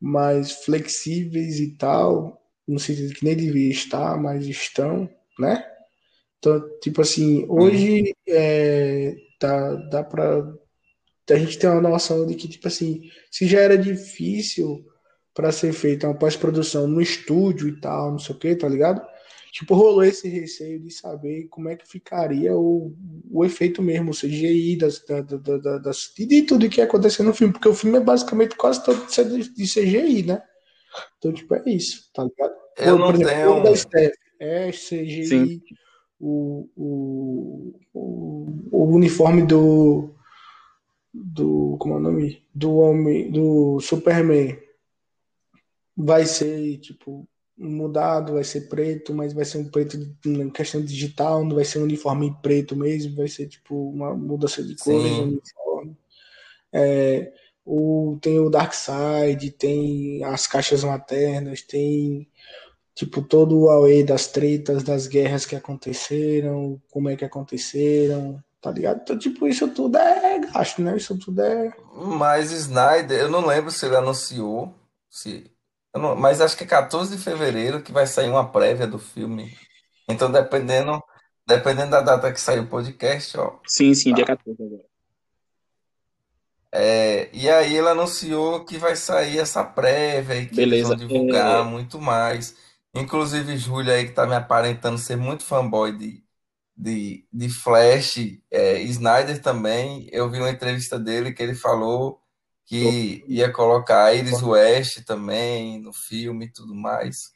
mais flexíveis e tal, no sentido que nem devia estar, mas estão, né? Então, tipo assim, hoje é, tá, dá pra a gente ter uma noção de que, tipo assim, se já era difícil para ser feita uma pós-produção no estúdio e tal, não sei o que, tá ligado? Tipo, rolou esse receio de saber como é que ficaria o, o efeito mesmo, o CGI, das, da, da, da, das, de tudo que ia acontecer no filme, porque o filme é basicamente quase todo de CGI, né? Então, tipo, é isso, tá ligado? Eu Por, não exemplo, tenho... da Steph, é CGI. Sim. O, o, o, o uniforme do do como é o nome do homem do Superman vai ser tipo mudado, vai ser preto, mas vai ser um preto em questão digital, não vai ser um uniforme preto mesmo, vai ser tipo uma mudança de cor no uniforme. É, o, tem o Dark Side, tem as caixas maternas, tem tipo todo o away das tretas, das guerras que aconteceram, como é que aconteceram, tá ligado? Então, tipo, isso tudo é gasto, né? Isso tudo é. Mas Snyder, eu não lembro se ele anunciou, se não, mas acho que é 14 de fevereiro que vai sair uma prévia do filme. Então, dependendo, dependendo da data que sair o podcast, ó. Sim, sim, tá. dia 14 agora. É, e aí ele anunciou que vai sair essa prévia e que Beleza. eles vão divulgar é... muito mais. Inclusive, Júlia aí que tá me aparentando ser muito fanboy de, de, de Flash, é, Snyder também. Eu vi uma entrevista dele que ele falou que ia colocar Iris West também no filme e tudo mais.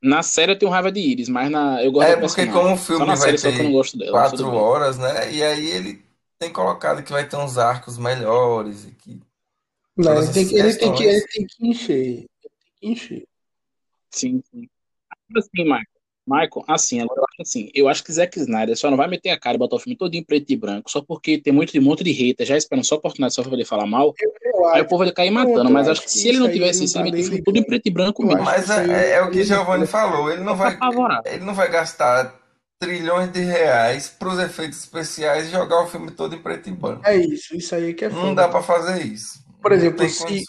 Na série eu tenho raiva de Iris, mas na, eu gosto É porque como o filme vai série, ter dela, quatro horas, né? E aí ele tem colocado que vai ter uns arcos melhores e que... Não, ele tem, que, ele, tem que, ele tem que encher. Ele tem que encher. Sim, sim. Assim, Marcos. Michael, assim, agora eu acho assim, eu acho que Zack Snyder só não vai meter a cara e botar o filme todo em preto e branco, só porque tem muito, um monte de hater já esperando só a oportunidade só pra poder falar mal, eu, eu aí o povo vai cair matando, mas acho que se ele não tivesse isso, ele meter o filme tudo em preto e branco mesmo. Mas é, é, é, o que Giovanni falou, ele não vai, ele não vai gastar trilhões de reais pros efeitos especiais e jogar o filme todo em preto e branco. É isso, isso aí que é foda. Não dá para fazer isso. Por exemplo, se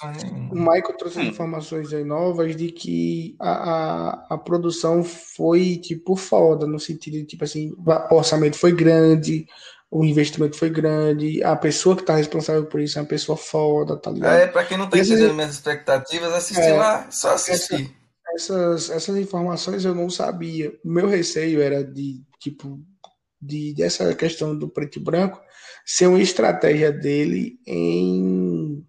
o Michael trouxe hum. informações aí novas de que a, a, a, produção foi, tipo, foda, no sentido de, tipo assim, o orçamento foi grande, o investimento foi grande, a pessoa que tá responsável por isso é uma pessoa foda, tá ligado? É, pra quem não tá entendendo minhas expectativas, assistir é, lá, só assistir. Essa, essas, essas informações eu não sabia. O meu receio era de, tipo, de, dessa questão do preto e branco ser uma estratégia dele em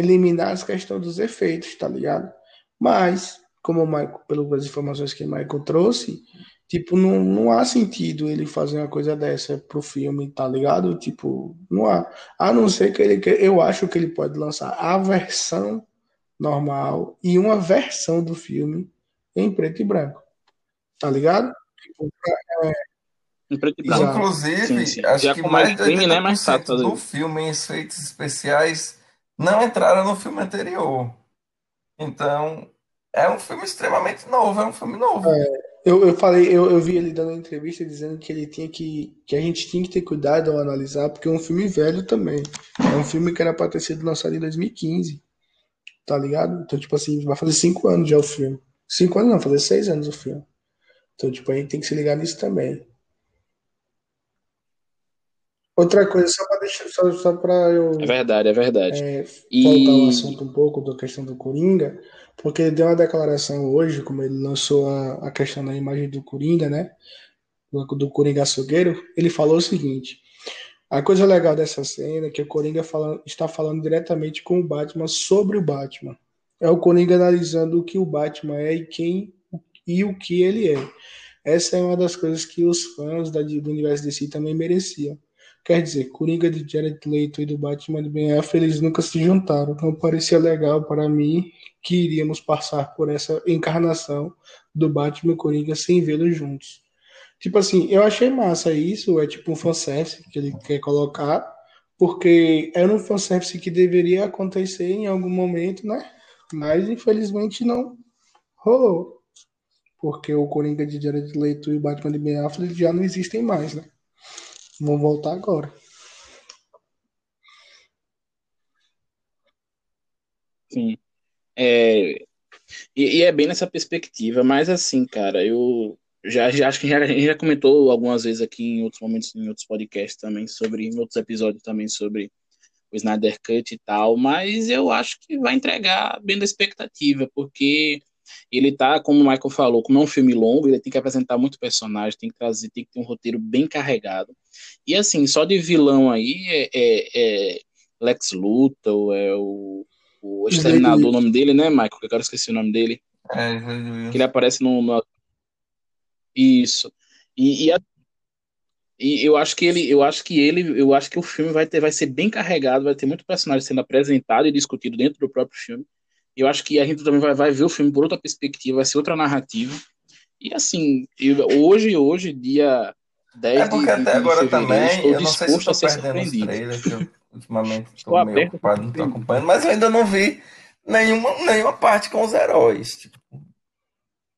eliminar as questões dos efeitos, tá ligado? Mas, como o Michael, pelas informações que o Michael trouxe, tipo, não, não há sentido ele fazer uma coisa dessa pro filme, tá ligado? Tipo, não há. A não ser que ele. Eu acho que ele pode lançar a versão normal e uma versão do filme em preto e branco. Tá ligado? Tipo, é, em preto e branco. Inclusive, sim, sim. acho Já que mais, mais crime, né, mais do filme em efeitos especiais não entraram no filme anterior. Então, é um filme extremamente novo, é um filme novo. É, eu, eu falei, eu, eu vi ele dando uma entrevista dizendo que ele tinha que. que a gente tinha que ter cuidado ao analisar, porque é um filme velho também. É um filme que era pra ter sido lançado em 2015. Tá ligado? Então, tipo assim, vai fazer cinco anos já o filme. Cinco anos não, fazer seis anos o filme. Então, tipo, a gente tem que se ligar nisso também. Outra coisa, só para deixar, só, só para eu. É verdade, é verdade. É, e... Voltar ao assunto um pouco da questão do Coringa, porque ele deu uma declaração hoje, como ele lançou a, a questão da imagem do Coringa, né? Do, do Coringa açougueiro, ele falou o seguinte. A coisa legal dessa cena é que o Coringa fala, está falando diretamente com o Batman sobre o Batman. É o Coringa analisando o que o Batman é e quem e o que ele é. Essa é uma das coisas que os fãs da, do universo DC também mereciam. Quer dizer, Coringa de Jared Leto e do Batman de Ben Affleck, eles nunca se juntaram. Não parecia legal para mim que iríamos passar por essa encarnação do Batman e Coringa sem vê-los juntos. Tipo assim, eu achei massa isso, é tipo um fanservice que ele quer colocar, porque era um fanservice que deveria acontecer em algum momento, né? Mas infelizmente não rolou. Porque o Coringa de Jared Leto e o Batman de Ben Affleck já não existem mais, né? Vou voltar agora. Sim. É, e, e, é bem nessa perspectiva, mas assim, cara, eu já, já acho que já, a gente já comentou algumas vezes aqui em outros momentos, em outros podcasts também, sobre, em outros episódios também sobre o Snyder Cut e tal, mas eu acho que vai entregar bem da expectativa, porque ele tá, como o Michael falou, como é um filme longo, ele tem que apresentar muito personagem, tem que trazer, tem que ter um roteiro bem carregado. E assim, só de vilão aí é, é, é Lex Luthor, é o o exterminador, o nome dele, né, Michael? Que agora esqueci o nome dele. É, que ele aparece no. no... Isso. E, e, a... e, eu acho que ele, eu acho que ele, eu acho que o filme vai ter, vai ser bem carregado, vai ter muito personagem sendo apresentado e discutido dentro do próprio filme. Eu acho que a gente também vai, vai ver o filme por outra perspectiva, vai ser outra narrativa. E assim, eu, hoje, hoje, dia 10 é porque de, até de agora também, estou eu não sei se estou perdendo os trailers, eu ultimamente estou meio ocupado, não estou acompanhando, mas eu ainda não vi nenhuma, nenhuma parte com os heróis. Tipo.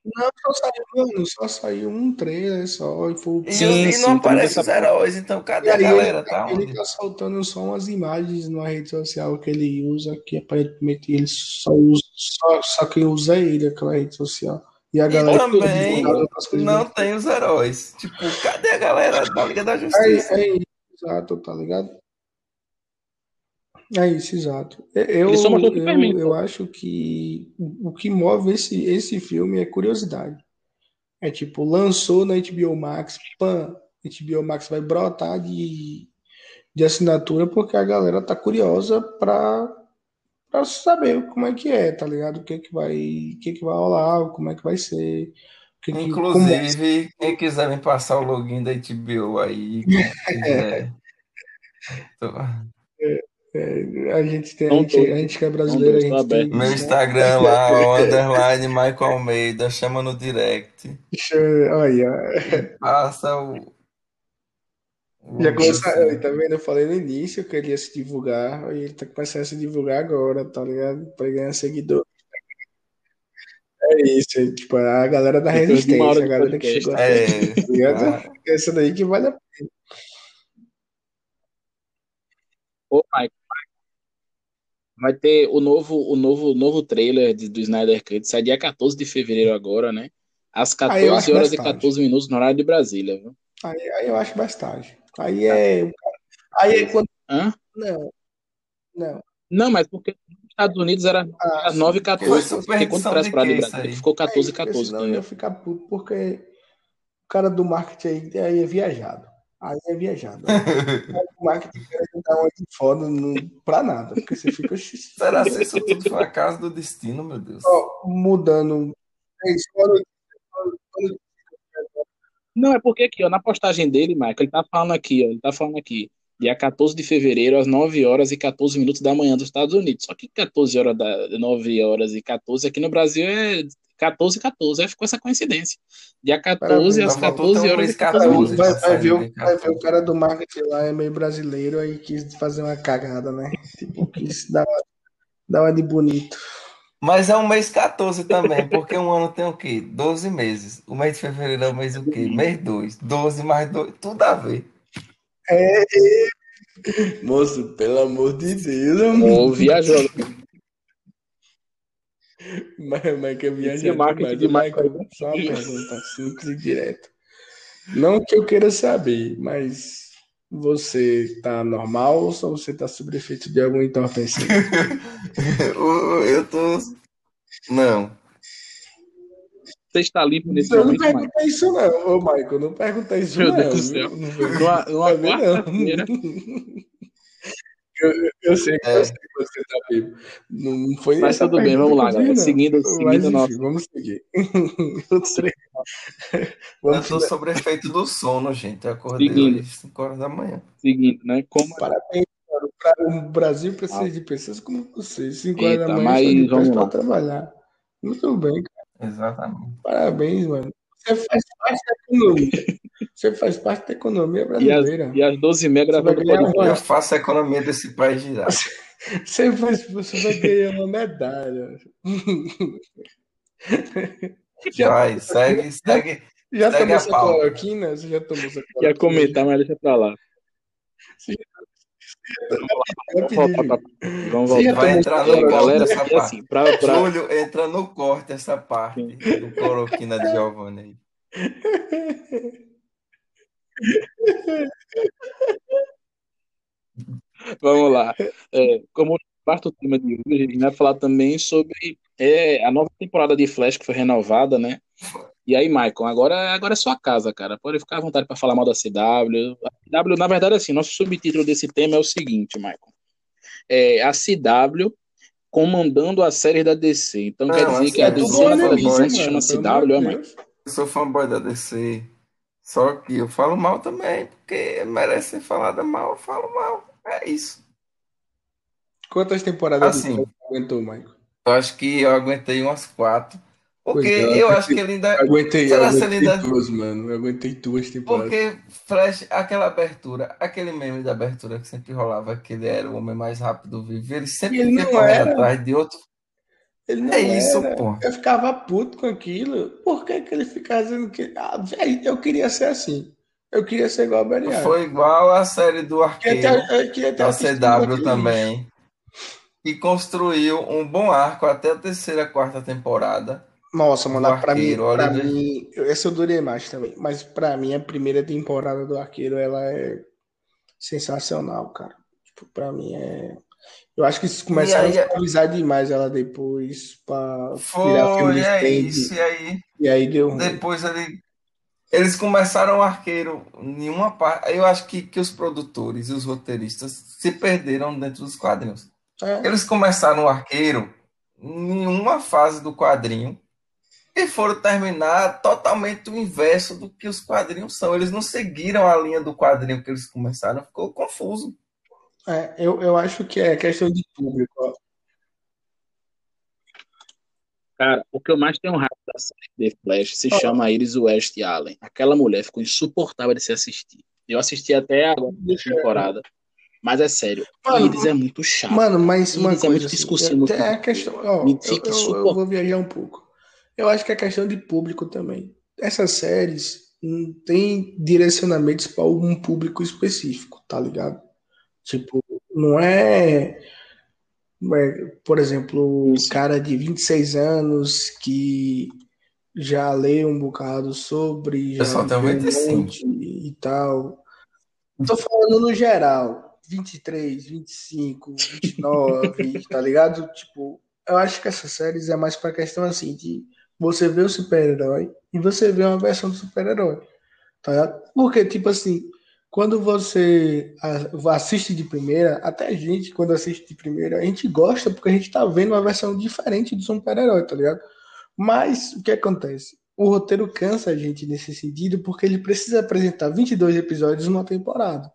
Não, só saiu, mano, só saiu um trailer só. E, foi... e, sim, e não aparece os heróis, então cadê a galera? Ele, tá, ele tá soltando só umas imagens na rede social que ele usa, que aparentemente ele só usa, só, só quem usa é ele, aquela rede social. E a galera e também não tem os heróis. Tipo, cadê a galera da Liga da Justiça? É, é isso, exato, tá ligado? É isso, exato. Eu, eu, eu acho que o que move esse, esse filme é curiosidade. É tipo, lançou na HBO Max, pan, HBO Max vai brotar de, de assinatura porque a galera tá curiosa pra para saber como é que é, tá ligado? O que que vai, o que que vai rolar, como é que vai ser. Que que, Inclusive, quem quiser me passar o login da HBO aí, quiser. é, é, a gente tem, a gente, a gente que é brasileiro, a gente tem. Meu? Instagram lá, o underline Michael Almeida, chama no direct. Olha. Passa o, já começa, tá vendo? Eu falei no início que ele ia se divulgar, e ele tá começando a se divulgar agora, tá ligado? Pra ganhar seguidor. É isso, tipo, a galera da resistência, a galera que chegou é, tá ligado? Ah. Essa daí que vale a pena. Ô, Mike, vai ter o novo, o novo, novo trailer de, do Snyder Cut, sai dia 14 de fevereiro agora, né? Às 14 horas e 14 minutos no horário de Brasília, viu? Aí, aí eu acho bastante. Aí é. Aí é quando. Hã? Não. Não. Não, mas porque nos Estados Unidos era ah, 9 e 14. Porque quando traz para ali, ficou 14 e 14. Senão eu ia ficar puto, porque o cara do marketing aí, aí é viajado. Aí é viajado. o marketing quer dar uma de foda no, pra nada, porque você fica. Será que isso tudo foi a casa do destino, meu Deus? Mudando. É isso, quando, não, é porque aqui, ó, na postagem dele, Michael, ele tá falando aqui, ó, ele tá falando aqui, dia 14 de fevereiro, às 9 horas e 14 minutos da manhã dos Estados Unidos. Só que 14 horas da 9 horas e 14 aqui no Brasil é 14 e 14, aí ficou essa coincidência. Dia 14 às 14 horas e 14 minutos. Vai, vai, ver o, vai ver o cara do marketing lá, é meio brasileiro, aí quis fazer uma cagada, né? Tipo, quis dar uma, dar uma de bonito. Mas é um mês 14 também, porque um ano tem o quê? 12 meses. O mês de fevereiro é o mês o quê? Mês 2. 12 mais 2, tudo a ver. É, é. Moço, pelo amor de Deus. Ô, viajou. Mas, mas que eu viajei demais. De Michael, só uma pergunta simples e direta. Não que eu queira saber, mas você tá normal ou só você tá sob efeito de algum entorpecente? eu tô. Não. Você está limpo nesse eu momento, não perguntei isso não, ô Michael, não perguntei isso Meu não. Deus do céu. Numa, numa quarta-feira. Eu, eu, sei que, é. eu sei que você está vivo. Não foi Mas tudo bem, vamos lá, galera. Seguindo, seguindo Mas, enfim, Vamos seguir. vamos eu estou sobre efeito do sono, gente. Eu acordei seguindo. às 5 horas da manhã. Seguindo, né? Como... Parabéns, cara. O Brasil precisa ah. de pessoas como você. 5 horas da manhã para trabalhar. Muito bem, cara. Exatamente. Parabéns, mano. Você faz parte da economia. Você faz parte da economia brasileira. E as, e as 12 megas uma... Eu faço a economia desse país girar. Você, faz, você vai ganhar uma medalha. Já, vai, segue, segue. Já segue tomou essa cloroquina? Você já tomou essa cloroquina? Ia comentar, mas deixa pra lá. Vamos voltar. Vamos voltar. Vai entrar no galera, essa parte. Assim, pra, pra... Júlio, entra no corte essa parte do cloroquina de Giovanni aí. Vamos lá. É, como parte do tema de hoje, a gente vai falar também sobre é, a nova temporada de Flash que foi renovada, né? E aí, Michael, agora, agora é sua casa, cara. Pode ficar à vontade para falar mal da CW. A CW, na verdade, assim, nosso subtítulo desse tema é o seguinte, Michael. É, a CW comandando a série da DC. Então não, quer dizer que a DC na televisão se chama CW, é, mais. Eu sou fanboy da DC. Só que eu falo mal também, porque merece ser falada mal, eu falo mal. É isso. Quantas temporadas assim, você aguentou, Michael? Eu acho que eu aguentei umas quatro. Porque é, eu acho que ele ainda. Aguentei, Será aguentei ele ainda... duas, mano. Eu aguentei duas temporadas. Porque Flash, aquela abertura, aquele meme da abertura que sempre rolava, que ele era o homem mais rápido vivo, ele sempre ele ia correndo atrás de outro. Ele não é era. isso, pô. Eu ficava puto com aquilo. Por que, que ele ficava dizendo que. Ah, véio, eu queria ser assim. Eu queria ser igual a Barry Foi igual a série do Arqueiro. Queria ter, da CW também. E construiu um bom arco até a terceira, quarta temporada nossa, mano, pra mim, pra mim, esse eu durei mais também, mas pra mim a primeira temporada do Arqueiro, ela é sensacional, cara. Tipo, pra mim é... Eu acho que eles começaram aí, a atualizar demais ela depois foi, virar filme de é isso, e aí... E aí deu ruim. Depois ele... Eles começaram o Arqueiro em uma parte... Eu acho que, que os produtores e os roteiristas se perderam dentro dos quadrinhos. É. Eles começaram o Arqueiro em uma fase do quadrinho e foram terminar totalmente o inverso do que os quadrinhos são. Eles não seguiram a linha do quadrinho que eles começaram, ficou confuso. É, eu, eu acho que é questão de público. Cara, o que eu mais tenho raiva da série The Flash se oh. chama Iris West Allen. Aquela mulher ficou insuportável de se assistir. Eu assisti até a temporada. Mas é sério, mano, Iris é muito chato. Mano, mas uma Iris coisa, é muito assim, discursivo. É a questão, ó, me eu, eu, eu vou viajar um pouco. Eu acho que é questão de público também. Essas séries não tem direcionamentos para algum público específico, tá ligado? Tipo, não é, é por exemplo, o cara de 26 anos que já lê um bocado sobre, já só tem 25 e tal. Tô falando no geral, 23, 25, 29, tá ligado? Tipo, eu acho que essas séries é mais pra questão assim de você vê o super-herói e você vê uma versão do super-herói. Tá? Porque, tipo assim, quando você assiste de primeira, até a gente, quando assiste de primeira, a gente gosta porque a gente tá vendo uma versão diferente do super-herói, tá ligado? Mas o que acontece? O roteiro cansa a gente nesse sentido porque ele precisa apresentar 22 episódios numa temporada.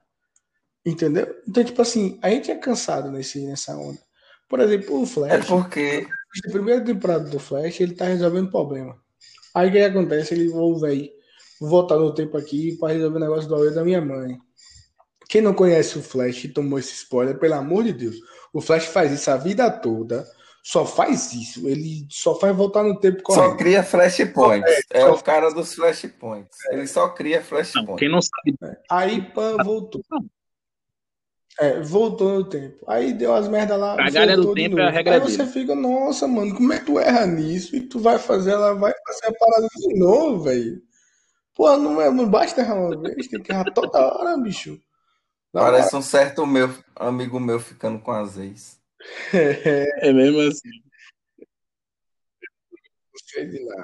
Entendeu? Então, tipo assim, a gente é cansado nesse, nessa onda. Por exemplo, o Flash. É porque a primeira temporada do Flash, ele tá resolvendo problema. Aí o que acontece? Ele, vou, velho, voltar no tempo aqui para resolver o negócio do aulho da minha mãe. Quem não conhece o Flash e tomou esse spoiler, pelo amor de Deus, o Flash faz isso a vida toda. Só faz isso. Ele só faz voltar no tempo correto. Só cria flashpoints. É, é o cara dos flashpoints. É. Ele só cria flashpoints. Quem não sabe. É. Aí, pã, voltou. É, voltou no tempo. Aí deu as merdas lá. A galera do tempo é a regra Aí você fica, nossa, mano, como é que tu erra nisso? E tu vai fazer, ela vai fazer a parada de novo, velho. Pô, não, é, não basta errar uma vez, tem que errar toda hora, bicho. Não Parece vai. um certo meu amigo meu ficando com as ex. É, é mesmo assim.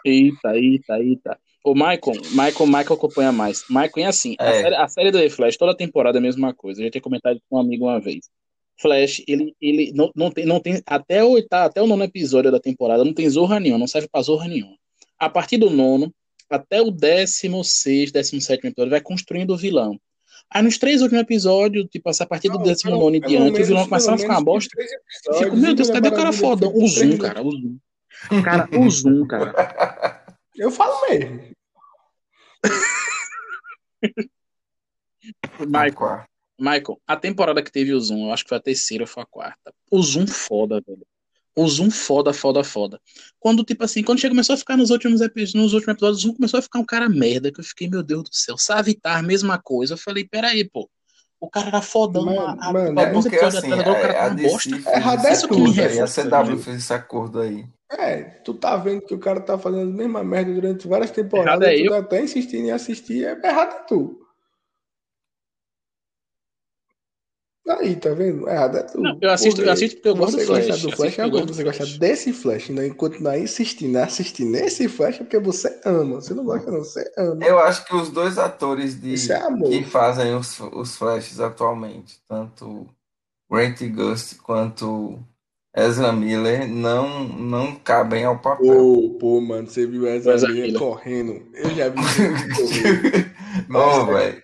Eita, eita, eita. O Michael, Michael, Michael acompanha mais. Michael é assim, é. A, série, a, série, do The Flash, toda temporada é a mesma coisa. Eu já tinha comentado com um amigo uma vez. Flash, ele, ele não, não, tem, não tem. Até o oitavo, até o nono episódio da temporada, não tem zorra nenhuma, não serve pra zorra nenhuma. A partir do nono, até o décimo seis, décimo sétimo episódio, vai construindo o vilão. Aí nos três últimos episódios, tipo, a partir do décimo nono e diante, o vilão começa a ficar uma bosta. Fico, meu Deus, cadê o cara foda? O Zoom, cara, o Zoom. Cara, o Zoom, cara. Eu falo mesmo. Michael, Michael, a temporada que teve o Zoom, eu acho que foi a terceira ou foi a quarta. O Zoom foda, velho. O Zoom foda, foda, foda. Quando, tipo assim, quando começou a ficar nos últimos, episódios, nos últimos episódios, o Zoom começou a ficar um cara merda, que eu fiquei, meu Deus do céu, Savitar, mesma coisa. Eu falei, peraí, pô. O cara era fodão. Mano, a, mano, é porque, assim, atrás, o cara é, a, tá bosta. É, a, Isso que me a CW fez esse acordo aí. É, tu tá vendo que o cara tá fazendo a mesma merda durante várias temporadas é tu tá até insistindo em assistir, é errado é tu. Aí, tá vendo? Errado é tu. Não, eu assisto, porque eu assisto porque eu gosto do Flash. Gosta do Flash é uma você gosta desse Flash, né? continuar insistindo em assistir nesse Flash é porque você ama. Você não gosta, não, você ama. Eu acho que os dois atores de, é que fazem os, os Flashes atualmente, tanto Grant Gust quanto Ezra Miller não, não cabem ao papel. Pô, pô, mano, você viu Ezra, Ezra Miller, Miller correndo? Eu já vi Não, velho.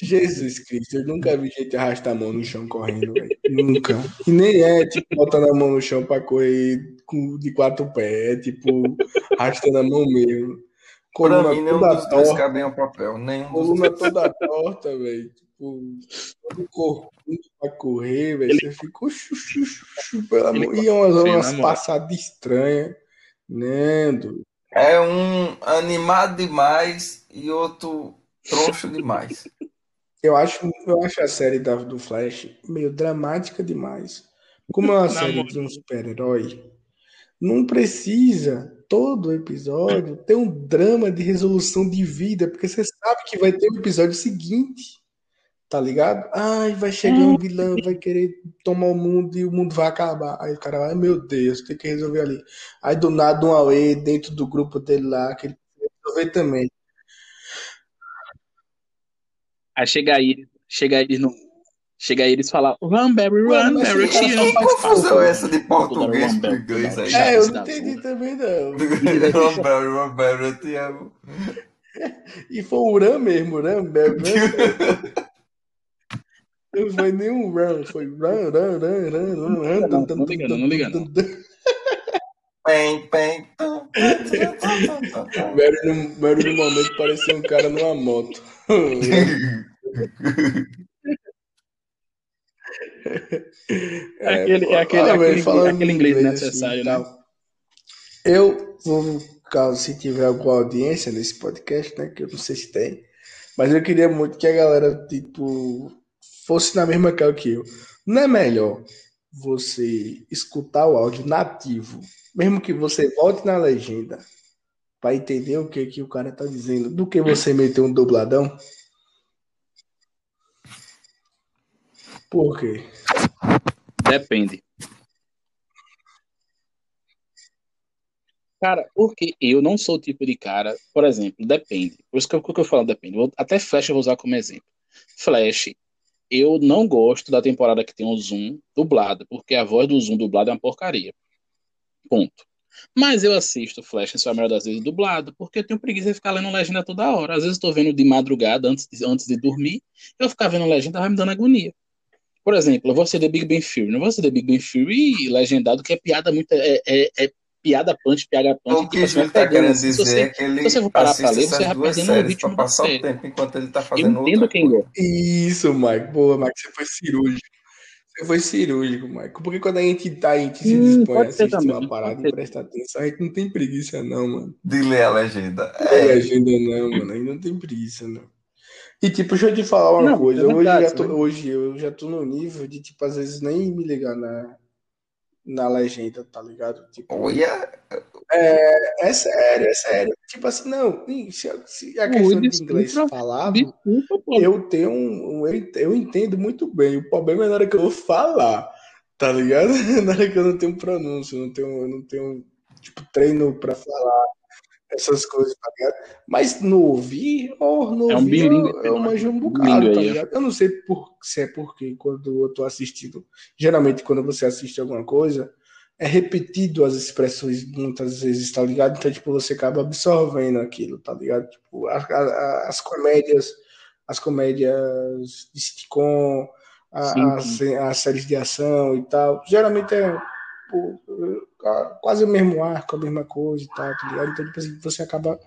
Jesus Cristo, eu nunca vi gente arrastar a mão no chão correndo, velho. Nunca. E nem é, tipo, botando a mão no chão pra correr de quatro pés. É, tipo, arrastando a mão mesmo. Coluna pra mim, nenhum dos torta, dois cabem ao papel. Nenhum coluna toda torta, velho. Tipo, todo corpinho pra correr, velho. Você ficou chuchu, chuchu, pelo amor. E umas, umas passadas estranhas. Nendo. É um animado demais e outro troncho demais. Eu acho, eu acho a série da, do Flash meio dramática demais. Como é uma série de um super-herói, não precisa todo episódio ter um drama de resolução de vida, porque você sabe que vai ter um episódio seguinte. Tá ligado? Ai, vai chegar um vilão, vai querer tomar o mundo e o mundo vai acabar. Aí o cara vai, meu Deus, tem que resolver ali. Aí do nada um Aue dentro do grupo dele lá, que ele vai resolver também. Aí chega aí, chega eles no. Chega aí eles falam, Run, Barry, run, Barry, eu te amo. Que confusão é essa de português pro inglês aí? É, eu não entendi também, não. Run, Barry, run, Barry, eu te amo. E foi o Run mesmo, Run, Barry. Não foi nenhum run, foi run, run, run, run, run. Não, liga, não, não liga, não. Pem, pem. Mary no momento parecia um cara numa moto. É, aquele, é aquele, ah, aquele, falando aquele inglês, inglês necessário, assim, né? Eu vou, caso se tiver alguma audiência nesse podcast, né? Que eu não sei se tem, mas eu queria muito que a galera, tipo, fosse na mesma cara que eu. Não é melhor você escutar o áudio nativo, mesmo que você volte na legenda, para entender o que, que o cara tá dizendo, do que você meter um dubladão? Por quê? Depende. Cara, porque eu não sou o tipo de cara, por exemplo, depende. Por isso que eu, que eu falo depende. até Flash eu vou usar como exemplo. Flash, eu não gosto da temporada que tem o Zoom dublado, porque a voz do Zoom dublado é uma porcaria. Ponto. Mas eu assisto Flash, em sua maioria das vezes, dublado, porque eu tenho preguiça de ficar lendo legenda toda hora. Às vezes estou vendo de madrugada, antes de, antes de dormir, eu ficar vendo legenda vai me dando agonia. Por exemplo, eu vou ser The Big Bang Theory. Não vou ser The Big Bang Theory legendado, que é piada muito. É, é, é piada punch, piada punch. O que ele tá querendo dizer você, é que ele se você for parar pra ler, você vai perdendo o ritmo pra passar o tempo enquanto ele tá fazendo Eu entendo quem gosta. Isso, Mike. Boa, Mike, você foi cirúrgico. Você foi cirúrgico, Mike. Porque quando a gente tá, a gente se hum, dispõe a assistir também, uma parada e prestar atenção, a gente não tem preguiça, não, mano. De ler a legenda. É. a legenda, não, mano. A gente não tem preguiça, não. E tipo, deixa eu te falar uma não, coisa. É hoje, já tô, né? hoje eu já tô no nível de, tipo, às vezes nem me ligar na, na legenda, tá ligado? Tipo, Olha! É, é sério, é sério. Tipo assim, não, se, se a questão de inglês falado, eu tenho um. Eu, eu entendo muito bem. O problema é na hora que eu vou falar, tá ligado? Na hora que eu não tenho pronúncio, não tenho, eu não tenho tipo, treino pra falar essas coisas, tá ligado? Mas no ouvir, ou no é um ouvir, bilingue, eu, eu manjo um bocado, tá ligado? Eu não sei por, se é porque quando eu tô assistindo, geralmente quando você assiste alguma coisa, é repetido as expressões muitas vezes, tá ligado? Então, tipo, você acaba absorvendo aquilo, tá ligado? Tipo, a, a, as comédias, as comédias de sitcom, as, as séries de ação e tal, geralmente é pô, quase o mesmo arco, a mesma coisa e tal, tá ligado? Então, tipo assim, você acaba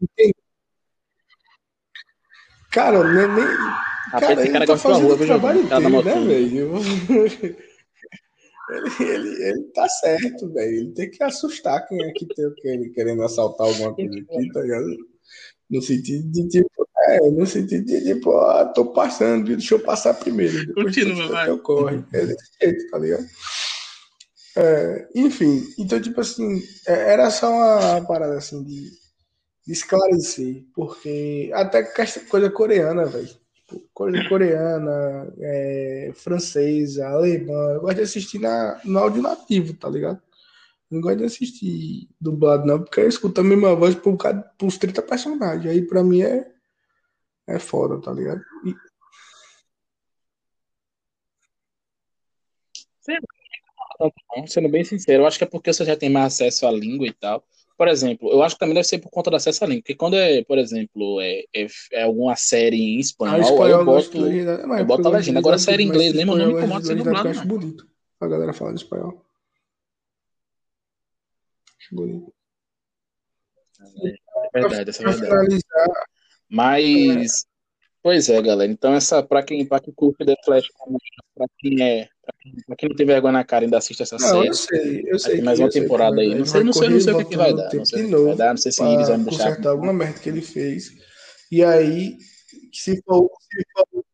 entendendo. Cara, nem. nem cara, ele cara tá fazendo o trabalho dele, né, velho? Ele, ele, ele tá certo, velho. Ele tem que assustar quem é que tem querendo assaltar alguma coisa aqui, tá ligado? No sentido de tipo, é, no sentido de tipo, ó, tô passando, deixa eu passar primeiro. Depois Continua, vai. Eu corre. É desse jeito, tá ligado? É, enfim, então, tipo assim, é, era só uma parada assim de, de esclarecer, porque até coisa coreana, velho. Tipo, coisa coreana, é, francesa, alemã, eu gosto de assistir na, no áudio nativo, tá ligado? Não gosto de assistir dublado, não, porque eu escuto a mesma voz por, por uns 30 personagens. Aí pra mim é, é foda, tá ligado? E... tanto, não, sendo bem sincero. Eu acho que é porque você já tem mais acesso à língua e tal. Por exemplo, eu acho que também deve ser por conta do acesso à língua. Porque quando é, por exemplo, é, é, é alguma série em espanhol, ah, espanhol eu boto, eu boto a legenda. Agora, série em inglês mesmo, não me incomoda ser dublado. Eu acho bonito a galera falando espanhol. Acho bonito. É verdade, essa é verdade. Mas, pois é, galera. Então, essa, pra quem, pra quem curte The Flash, pra quem é Pra quem não tem vergonha na cara ainda assiste essa não, série. Eu sei, eu sei. Tem mais uma temporada aí. Não sei, não sei, não sei o que, vai dar. Não sei o que vai dar, não sei se eles vão deixar. Consertar alguma merda que ele fez. E aí, se for, se for,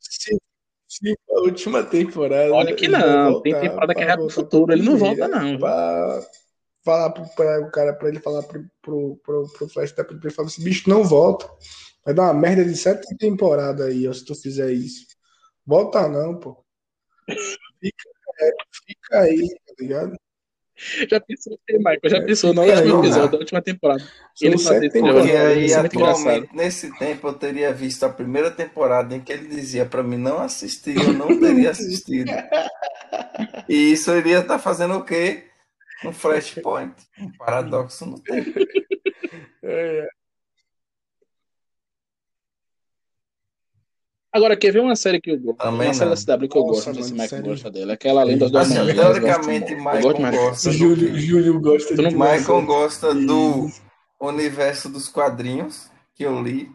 se, se for a última temporada. Olha que não, tem temporada que é pro futuro. Ele não volta, não. Pra falar pro, pra, o cara, pra ele falar pro, pro, pro, pro Flash da ele falar assim, bicho, não volta. Vai dar uma merda de sete temporadas aí, ó, se tu fizer isso. Volta não, pô. Fica, é, fica aí, tá ligado? Já pensou, Michael? Já é, pensou no último episódio da última temporada. Ele fazer esse Porque aí, atualmente, nesse tempo, eu teria visto a primeira temporada em que ele dizia para mim não assistir, eu não teria assistido. E isso iria estar tá fazendo o quê? Um flashpoint. Um paradoxo no tempo. É, é. Agora, quer ver uma série que eu gosto? Também uma série da CW que eu gosto, não sei se o Michael gosta dela. Aquela Lenda do assim, Teoricamente, Michael gosta. Júlio, Júlio gosta de Michael gosta do universo dos quadrinhos que eu li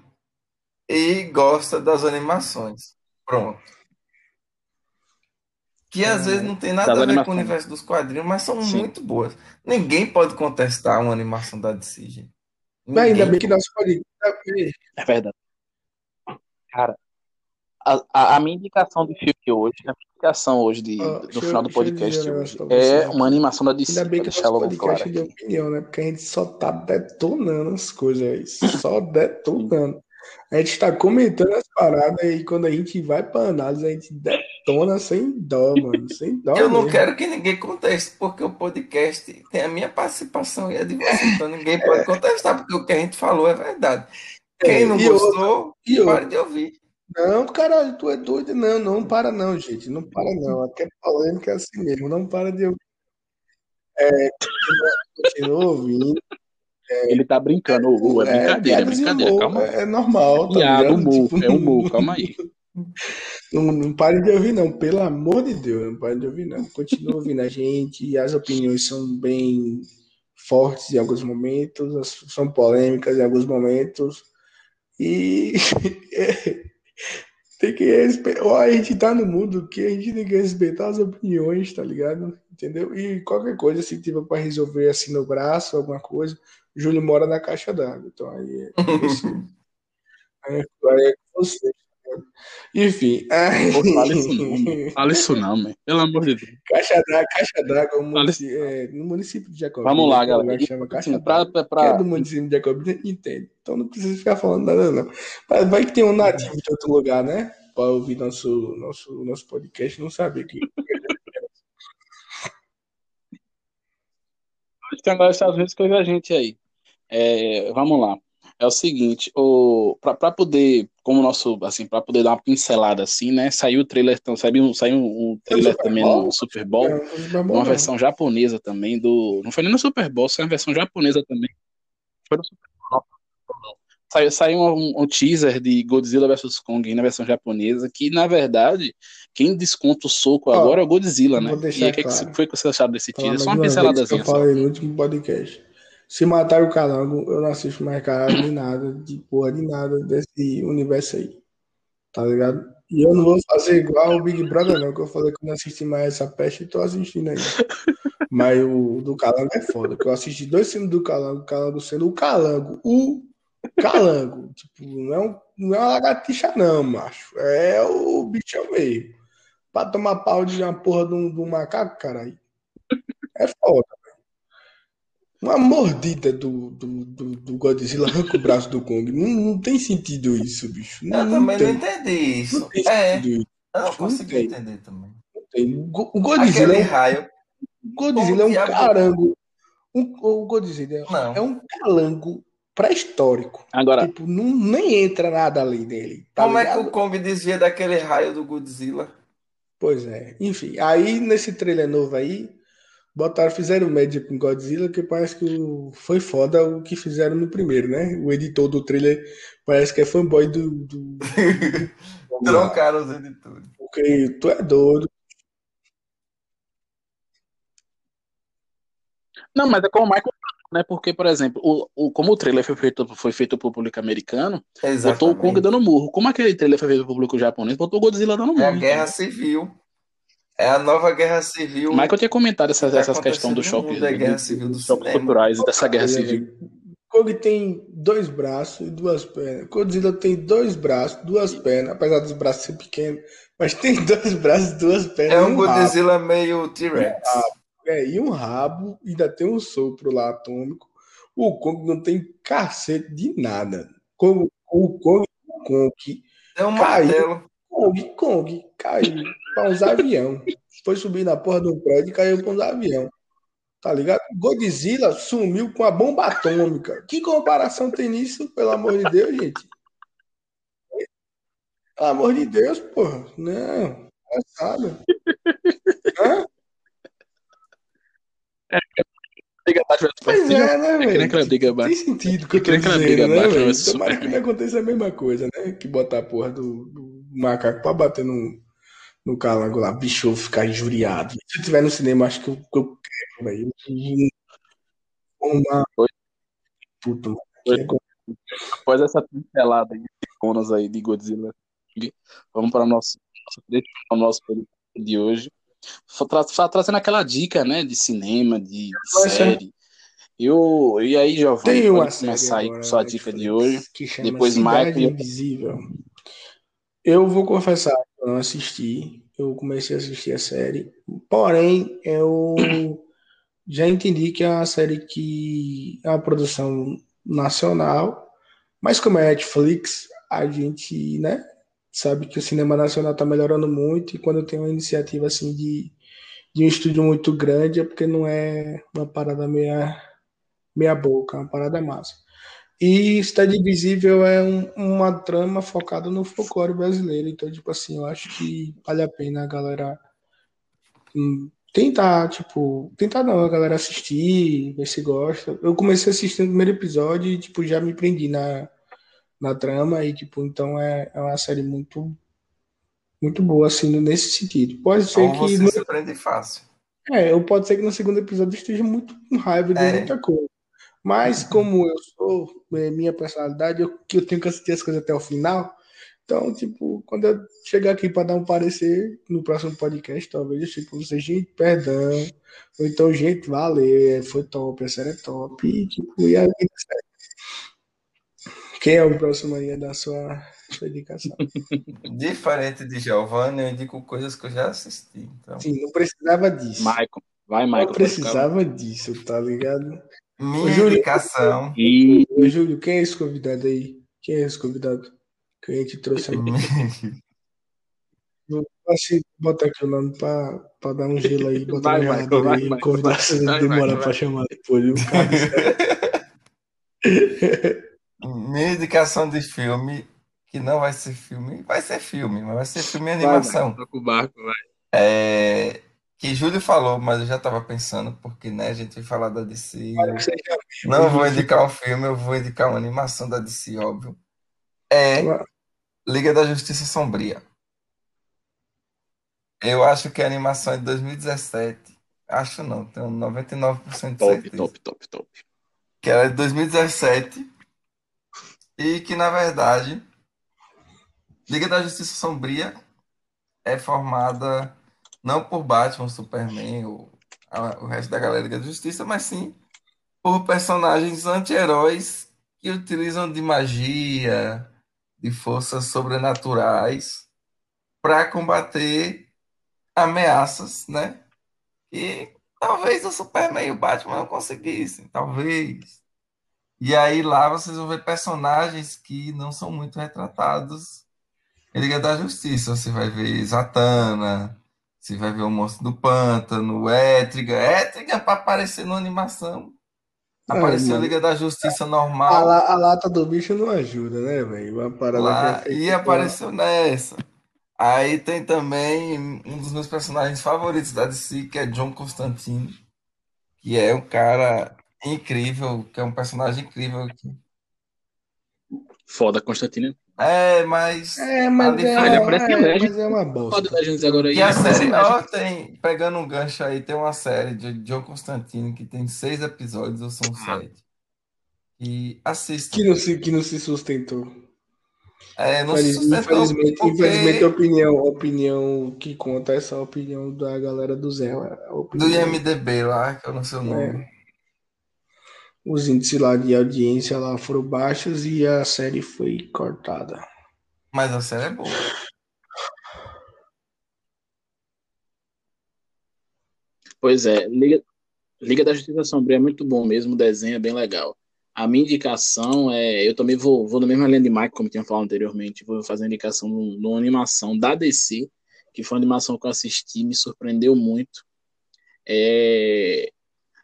e gosta das animações. Pronto. Que às vezes não tem nada a ver com o universo dos quadrinhos, mas são Sim. muito boas. Ninguém pode contestar uma animação da DC, gente. Ainda bem que nós podemos. É verdade. Cara, a, a, minha indicação de filme hoje, a minha indicação hoje de, oh, no final do podcast hoje, é uma animação da DC. Ainda bem que o nosso podcast claro de opinião, né? Porque a gente só tá detonando as coisas aí, só detonando. A gente tá comentando as paradas e quando a gente vai pra análise, a gente detona sem dó, mano. Sem dó. Eu mesmo. não quero que ninguém conteste, porque o podcast tem a minha participação e a de você. Então ninguém pode contestar, porque o que a gente falou é verdade. Quem é, não gostou, outra, pare de ouvir. Não, caralho, tu é doido. Não, não para não, gente. Não para não. Aqui é polêmica assim mesmo. Não para de ouvir. É, continua ouvindo. É, Ele tá brincando, o é, é brincadeira, é, brincadeira, calma. É, normal, tá Piada, humor, tipo, é humor, calma aí. Não, não pare de ouvir, não, pelo amor de Deus, não pare de ouvir, não. Continua ouvindo a gente, as opiniões são bem fortes em alguns momentos, são polêmicas em alguns momentos, e tem que respeitar. A gente tá no mundo que a gente tem que respeitar as opiniões, tá ligado? Entendeu? E qualquer coisa, se tiver para resolver assim no braço, alguma coisa, Júlio mora na caixa d'água. Então aí é é, aí é com você. Enfim. fala isso não. Fala isso não, man. Pelo amor de Deus. Caixa d'água, caixa d'água é, no município de Jacobina. Vamos lá, galera. Chama caixa pra, pra, pra... é do município de Jacobina, entende. Então não precisa ficar falando nada, não. Vai que tem um nativo de outro lugar, né? Para ouvir nosso, nosso, nosso podcast não sabe que. Acho que agora os Estados Unidos coisa a gente aí. É, vamos lá é o seguinte, o para poder, como nosso, assim, para poder dar uma pincelada assim, né? Saiu o trailer, então, saiu, saiu um trailer também no Super Bowl, é, uma versão japonesa também do, não foi nem no Super Bowl, saiu uma versão japonesa também. Foi no Super Bowl. Saiu, saiu um, um, teaser de Godzilla vs Kong na versão japonesa, que na verdade, quem desconta o soco agora é o Godzilla, né? E o claro. que foi que você acharam desse teaser? Só uma pinceladazinha. Eu falei no último podcast. Se matar o Calango, eu não assisto mais caralho de nada, de porra de nada desse universo aí. Tá ligado? E eu não vou fazer igual o Big Brother, não, que eu falei que eu não assisti mais essa peste e tô assistindo aí. Mas o do Calango é foda, que eu assisti dois filmes do Calango, o Calango sendo o Calango, o Calango. Tipo, não é, um, não é uma lagartixa, não, macho. É o bichão mesmo. Pra tomar pau de uma porra de um, de um macaco, caralho. É foda. Uma mordida do, do, do, do Godzilla arranca o braço do Kong. Não, não tem sentido isso, bicho. Não, eu também tem. não entendi isso. Não tem é, sentido isso. Eu não consegui não entender também. Não tem. O Godzilla. é um, raio. O Godzilla é um carango. Um, o Godzilla não. é um calango pré-histórico. Agora. Tipo, não, nem entra nada ali dele. Tá Como ligado? é que o Kong desvia daquele raio do Godzilla? Pois é. Enfim, aí nesse trailer novo aí, botaram, fizeram média com Godzilla, que parece que foi foda o que fizeram no primeiro, né? O editor do trailer parece que é fanboy do. do... Trocaram os editores. Porque tu é doido. Não, mas é como o Michael né? Porque, por exemplo, o, o, como o trailer foi feito, foi feito pro público americano, Exatamente. botou o Kong dando murro. Como aquele trailer foi feito pro público japonês, botou o Godzilla dando murro. É a guerra civil. É a nova guerra civil. Michael tinha comentado essas, essas questões do choque, da guerra civil do choque culturais dessa guerra civil. Kong tem dois braços e duas pernas. Godzilla tem dois braços, duas pernas, apesar dos braços ser pequenos, mas tem dois braços, e duas pernas. É um, um Godzilla meio T-Rex. É, e um rabo, ainda tem um sopro lá atômico. O Kong não tem cacete de nada. Kong, o Kong, o Kong é um caiu. Kong, Kong, caiu para uns avião. Foi subir na porra do prédio e caiu para uns avião. Tá ligado? Godzilla sumiu com a bomba atômica. Que comparação tem nisso, pelo amor de Deus, gente? Pelo amor de Deus, porra. Não. É sabe. Hã? É, briga Batman Pois é, né, velho? Aquela briga Batman. Tem sentido que eu tô dizendo, briga né, velho? Tomara que não aconteça a mesma coisa, né? Que botar a porra do, do macaco pra bater no, no calango lá, bicho ficar injuriado. Se eu tiver no cinema, acho que eu, eu quero, velho. Uma... Puta, Após essa pincelada de iconas aí de Godzilla, vamos para o nosso, nosso, nosso de hoje tra trazendo aquela dica, né, de cinema, de, de série. Eu, e aí, Giovanni, Tem uma começar aí com sua dica de hoje. Depois Michael. Invisível. Eu vou confessar eu não assisti. Eu comecei a assistir a série. Porém, eu já entendi que é uma série que é uma produção nacional. Mas como é Netflix, a gente, né, sabe que o cinema nacional está melhorando muito e quando tem uma iniciativa assim de, de um estúdio muito grande é porque não é uma parada meia, meia boca, é uma parada massa. E Cidade Invisível é um, uma trama focada no folclore brasileiro, então, tipo assim, eu acho que vale a pena a galera hum, tentar, tipo, tentar não, a galera assistir, ver se gosta. Eu comecei assistindo o primeiro episódio e, tipo, já me prendi na, na trama e tipo então é, é uma série muito muito boa assim nesse sentido pode ser Ou que você no... se prende fácil é ou pode ser que no segundo episódio esteja muito com raiva de é. muita coisa mas como eu sou é, minha personalidade eu que eu tenho que assistir as coisas até o final então tipo quando eu chegar aqui para dar um parecer no próximo podcast talvez eu tipo você gente perdão ou então gente valeu foi top a série é top e tipo e a vida série quem é o próximo aí a dar sua, sua indicação? Diferente de Giovanni, eu indico coisas que eu já assisti. Então... Sim, não precisava disso. Michael. Vai, Michael. Não precisava disso, tá ligado? Minha Júlio, indicação. E... Ô, Júlio, quem é esse convidado aí? Quem é esse convidado? Que a gente trouxe aí? Vou botar aqui o nome pra, pra dar um gelo aí, botar vai, um Michael, vai, aí, convidar se demora pra chamar depois. Um Minha indicação de filme, que não vai ser filme, vai ser filme, mas vai ser filme e animação. Vai, o barco, vai. É, que Júlio falou, mas eu já estava pensando, porque né, a gente vai falar da DC. Não vou indicar um filme, eu vou indicar uma animação da DC, óbvio. É Liga da Justiça Sombria. Eu acho que a animação é de 2017. Acho não, tenho 99% de certeza. Top, top, top, top. Que ela é de 2017 e que, na verdade, Liga da Justiça Sombria é formada não por Batman, Superman ou a, o resto da galera da Justiça, mas sim por personagens anti-heróis que utilizam de magia, de forças sobrenaturais para combater ameaças, né? E talvez o Superman e o Batman não conseguissem, talvez. E aí lá vocês vão ver personagens que não são muito retratados em Liga da Justiça. Você vai ver Zatanna, você vai ver o Monstro do Pântano, Étriga. Étriga para aparecer numa animação. Apareceu a Liga da Justiça normal. A, a, lata do bicho não ajuda, né, velho? Lá, E apareceu nessa. Aí tem também um dos meus personagens favoritos da DC, que é John Constantine, que é um cara incrível, que é um personagem incrível. Foda, Constantine. É, mas. É, mas, ali é, foi- ele aparece em é, Legends. mas é uma bosta. Foda Legends agora aí. E a série, ó, tem, pegando um gancho aí, tem uma série de John Constantine que tem seis episódios, ou são sete. E assista. Que não se, que não se sustentou. É, não se Infeliz- sustentou Infelizmente, porque infelizmente a opinião, a opinião que conta é só a opinião da galera do Zé. Do IMDB lá, que eu não sei o nome. Os índices lá de audiência lá foram baixos e a série foi cortada. Mas a série é boa. Pois é, Liga, Liga da Justiça Sombria é muito bom mesmo, o desenho é bem legal. A minha indicação é. Eu também vou, vou na mesma linha de Mike, como tinha falado anteriormente, vou fazer a indicação de uma animação da DC, que foi uma animação que eu assisti, me surpreendeu muito. É,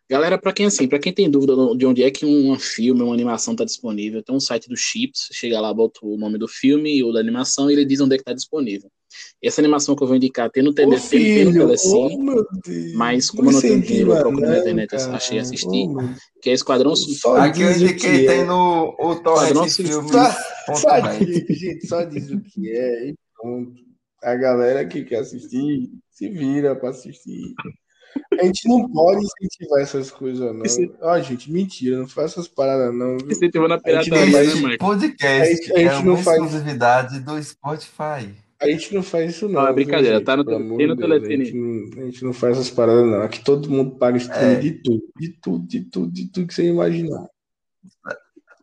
Galera, para quem assim, para quem tem dúvida de onde é que um filme, uma animação está disponível, tem um site do Chips, chega lá, bota o nome do filme ou da animação e ele diz onde é que está disponível. Essa animação que eu vou indicar tem no, tele, tem, no Telecine, oh, mas como eu não tenho dinheiro, eu na internet, cara. achei e assisti. Oh, que é Esquadrão Suicida. Aqui eu indiquei, que tem é. no o Torrent Suicida. Só, só diz, gente, só diz o que é e pronto. A galera que quer assistir, se vira pra assistir. A gente não pode incentivar essas coisas, não. Ó, gente, mentira, não faz essas paradas, não. viu? Incentivando a A gente pirataria, não né, podcast A gente- a gente é não uma faz- exclusividade do Spotify. A gente não faz isso, não. Não, é viu, brincadeira, gente? tá no no Telecine. A gente, não, a gente não faz essas paradas, não. Aqui todo mundo paga stream É. de tudo, de tudo, de tudo, de tudo que você imaginar.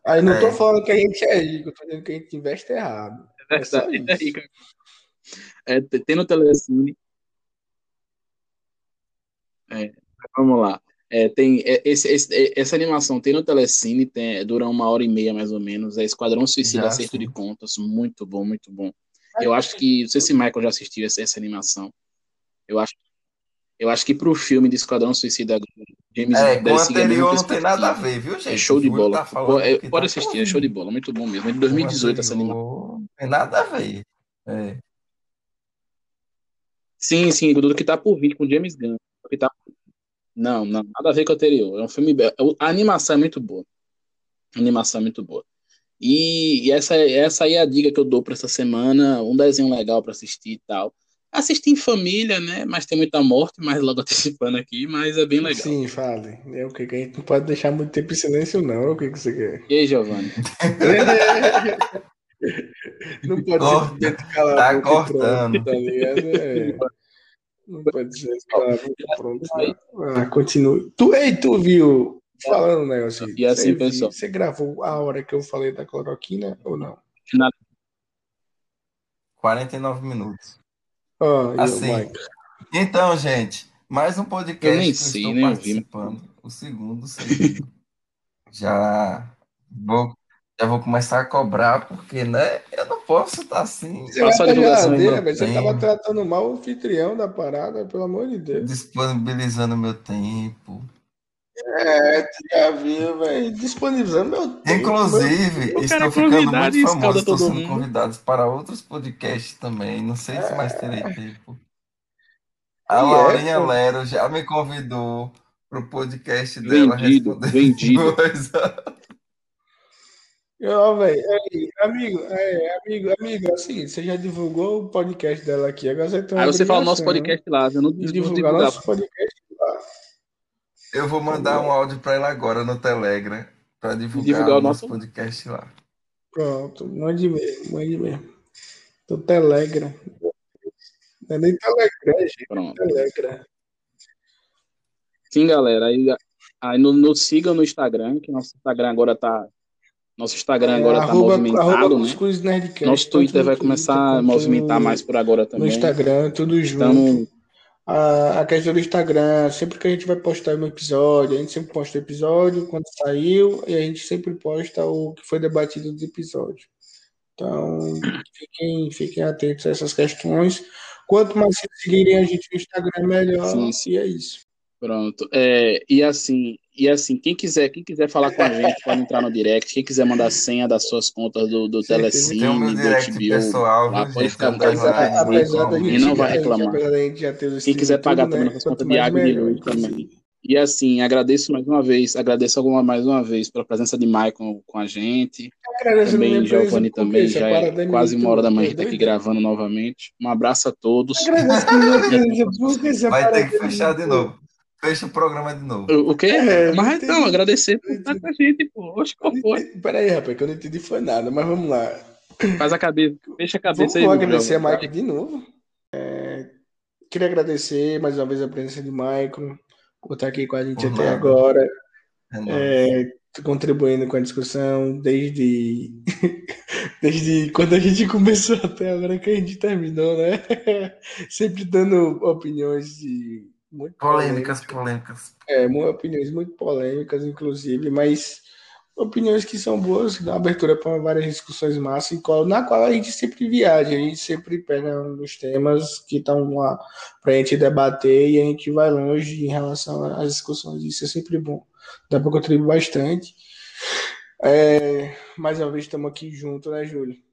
Aí não tô É. falando que a gente é rico, eu tô dizendo que a gente investe errado. É É verdade, é isso. rico. É, tem no Telecine. É, vamos lá. É, tem, é, esse, esse- é, essa animação tem no Telecine, tem, dura uma hora e meia mais ou menos. É Esquadrão Suicida Já, Acerto sim. de Contas. Muito bom, muito bom. Eu acho que. Não sei se Michael já assistiu essa, essa animação. Eu acho, eu acho que pro filme de Esquadrão Suicida, James É, com deve seguir anterior não tem nada a ver, viu, gente? É show de bola. tá É, pode tá assistir, é show de bola, muito bom mesmo. É de 2018 essa animação. Não tem nada a ver. É. Sim, sim, tudo que tá por vir com James Gunn. Tá- Não, não, nada a ver com o anterior. É um filme. A animação é muito boa. A animação é muito boa. E, e essa, essa aí é a dica que eu dou pra essa semana. Um desenho legal pra assistir e tal. Assistir em família, né? Mas tem muita morte, mas logo antecipando aqui, mas é bem legal. Sim, fale. É o que a gente não pode deixar muito tempo em silêncio, não. É o que que você quer? E aí, Giovanni? Não pode Corta. simplesmente calar Tá pronto, cortando. tá ligado? É. Não pode ser calar a boca e pronto. não. Ah, continue. Tu, ei, tu viu? Falando um negócio. E assim, você, pessoal. você gravou a hora que eu falei da cloroquina ou não? 49 minutos. O Assim? Então, gente, mais um podcast Eu nem que sei, eu estou nem ouvi. participando. O segundo seguido. já vou, já vou começar a cobrar, porque, né? Eu não posso estar assim, Você Faça a vai pra divulgação aí, geladeira, meu velho. Você tava tempo. tratando mal o anfitrião da parada, pelo amor de Deus. disponibilizando meu tempo. É, tu já viu, velho. Disponibilizando meu tempo. Inclusive, cara estou é ficando muito famoso. Estou sendo mundo. convidado para outros podcasts também. Não sei se mais terei tempo. A E é, Laurinha pô. Lero já me convidou para o podcast dela Vendido, responder vendido. coisa. Ó, velho, amigo, é, amigo, amigo, é o seguinte, você já divulgou o podcast dela aqui, agora você tem Aí você fala o nosso podcast lá, eu não divulgar divulgar. nosso podcast lá. Eu vou mandar um áudio para ela agora no Telegram para divulgar, Divulgar o o nosso podcast lá. Pronto, mande mesmo, mande mesmo. Do Telegram. Não é nem Telegram, gente, Pronto. Telegram. Sim, galera. Aí, aí no, nos sigam no Instagram, que nosso Instagram agora tá. Nosso Instagram agora tá É, movimentado, né? Nerdcast, Nosso Twitter no vai começar a movimentar no- mais por agora No também. Instagram, tudo junto. Então, A, a questão do Instagram, sempre que a gente vai postar um episódio, a gente sempre posta o episódio quando saiu e a gente sempre posta o que foi debatido do episódio. Então, fiquem, fiquem atentos a essas questões. Quanto mais vocês seguirem a gente no Instagram, melhor. Sim, sim. E é isso. pronto. É, e assim, E assim, quem quiser, quem quiser falar com a gente, pode entrar no direct. Quem quiser mandar senha das suas contas do, do Telecine, do HBO, pessoal, lá, pode ficar à vontade. E não vai reclamar. Quem quiser pagar também né? nas contas de água e de luz também. inclusive. E assim, agradeço mais uma vez, agradeço alguma mais uma vez pela presença de Michael com a gente. Agradecendo Também Giovanni também, já é quase uma hora da manhã tá aqui gravando novamente. Um abraço a todos. Agradeço Vai ter que fechar de novo. Fecha o programa de novo. O, quê? É, não Mas então, entendi. agradecer por Não estar com a gente, pô. Oxe, qual foi? Peraí, rapaz, que eu não entendi foi nada, mas vamos lá. Faz a cabeça, fecha a Vamos cabeça aí. vou Lucas, agradecer a. Michael de novo. É, queria agradecer mais uma vez a presença de Michael por estar aqui com a gente Por até nada. agora, É é, contribuindo com a discussão desde, desde quando a gente começou até agora que a gente terminou, né? Sempre dando opiniões de muito Polêmicas, polêmicas. polêmicas. É, opiniões muito polêmicas, inclusive, mas opiniões que são boas, que dão abertura para várias discussões massas, na qual a gente sempre viaja, a gente sempre pega dos temas que estão lá para a gente debater e a gente vai longe em relação às discussões. Isso é sempre bom, dá para contribuir bastante. É, mais uma vez estamos aqui junto, né, Júlio?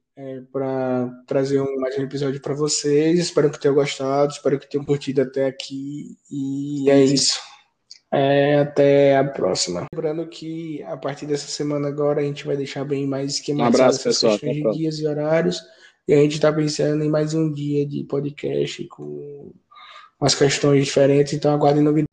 Para trazer um, mais um episódio para vocês. Espero que tenham gostado, espero que tenham curtido até aqui. E é isso. É, até a próxima. Lembrando que a partir dessa semana agora a gente vai deixar bem mais esquematizado Um abraço, essas pessoal. questões de dias e horários. E a gente está pensando em mais um dia de podcast com umas questões diferentes. Então aguardem novidades.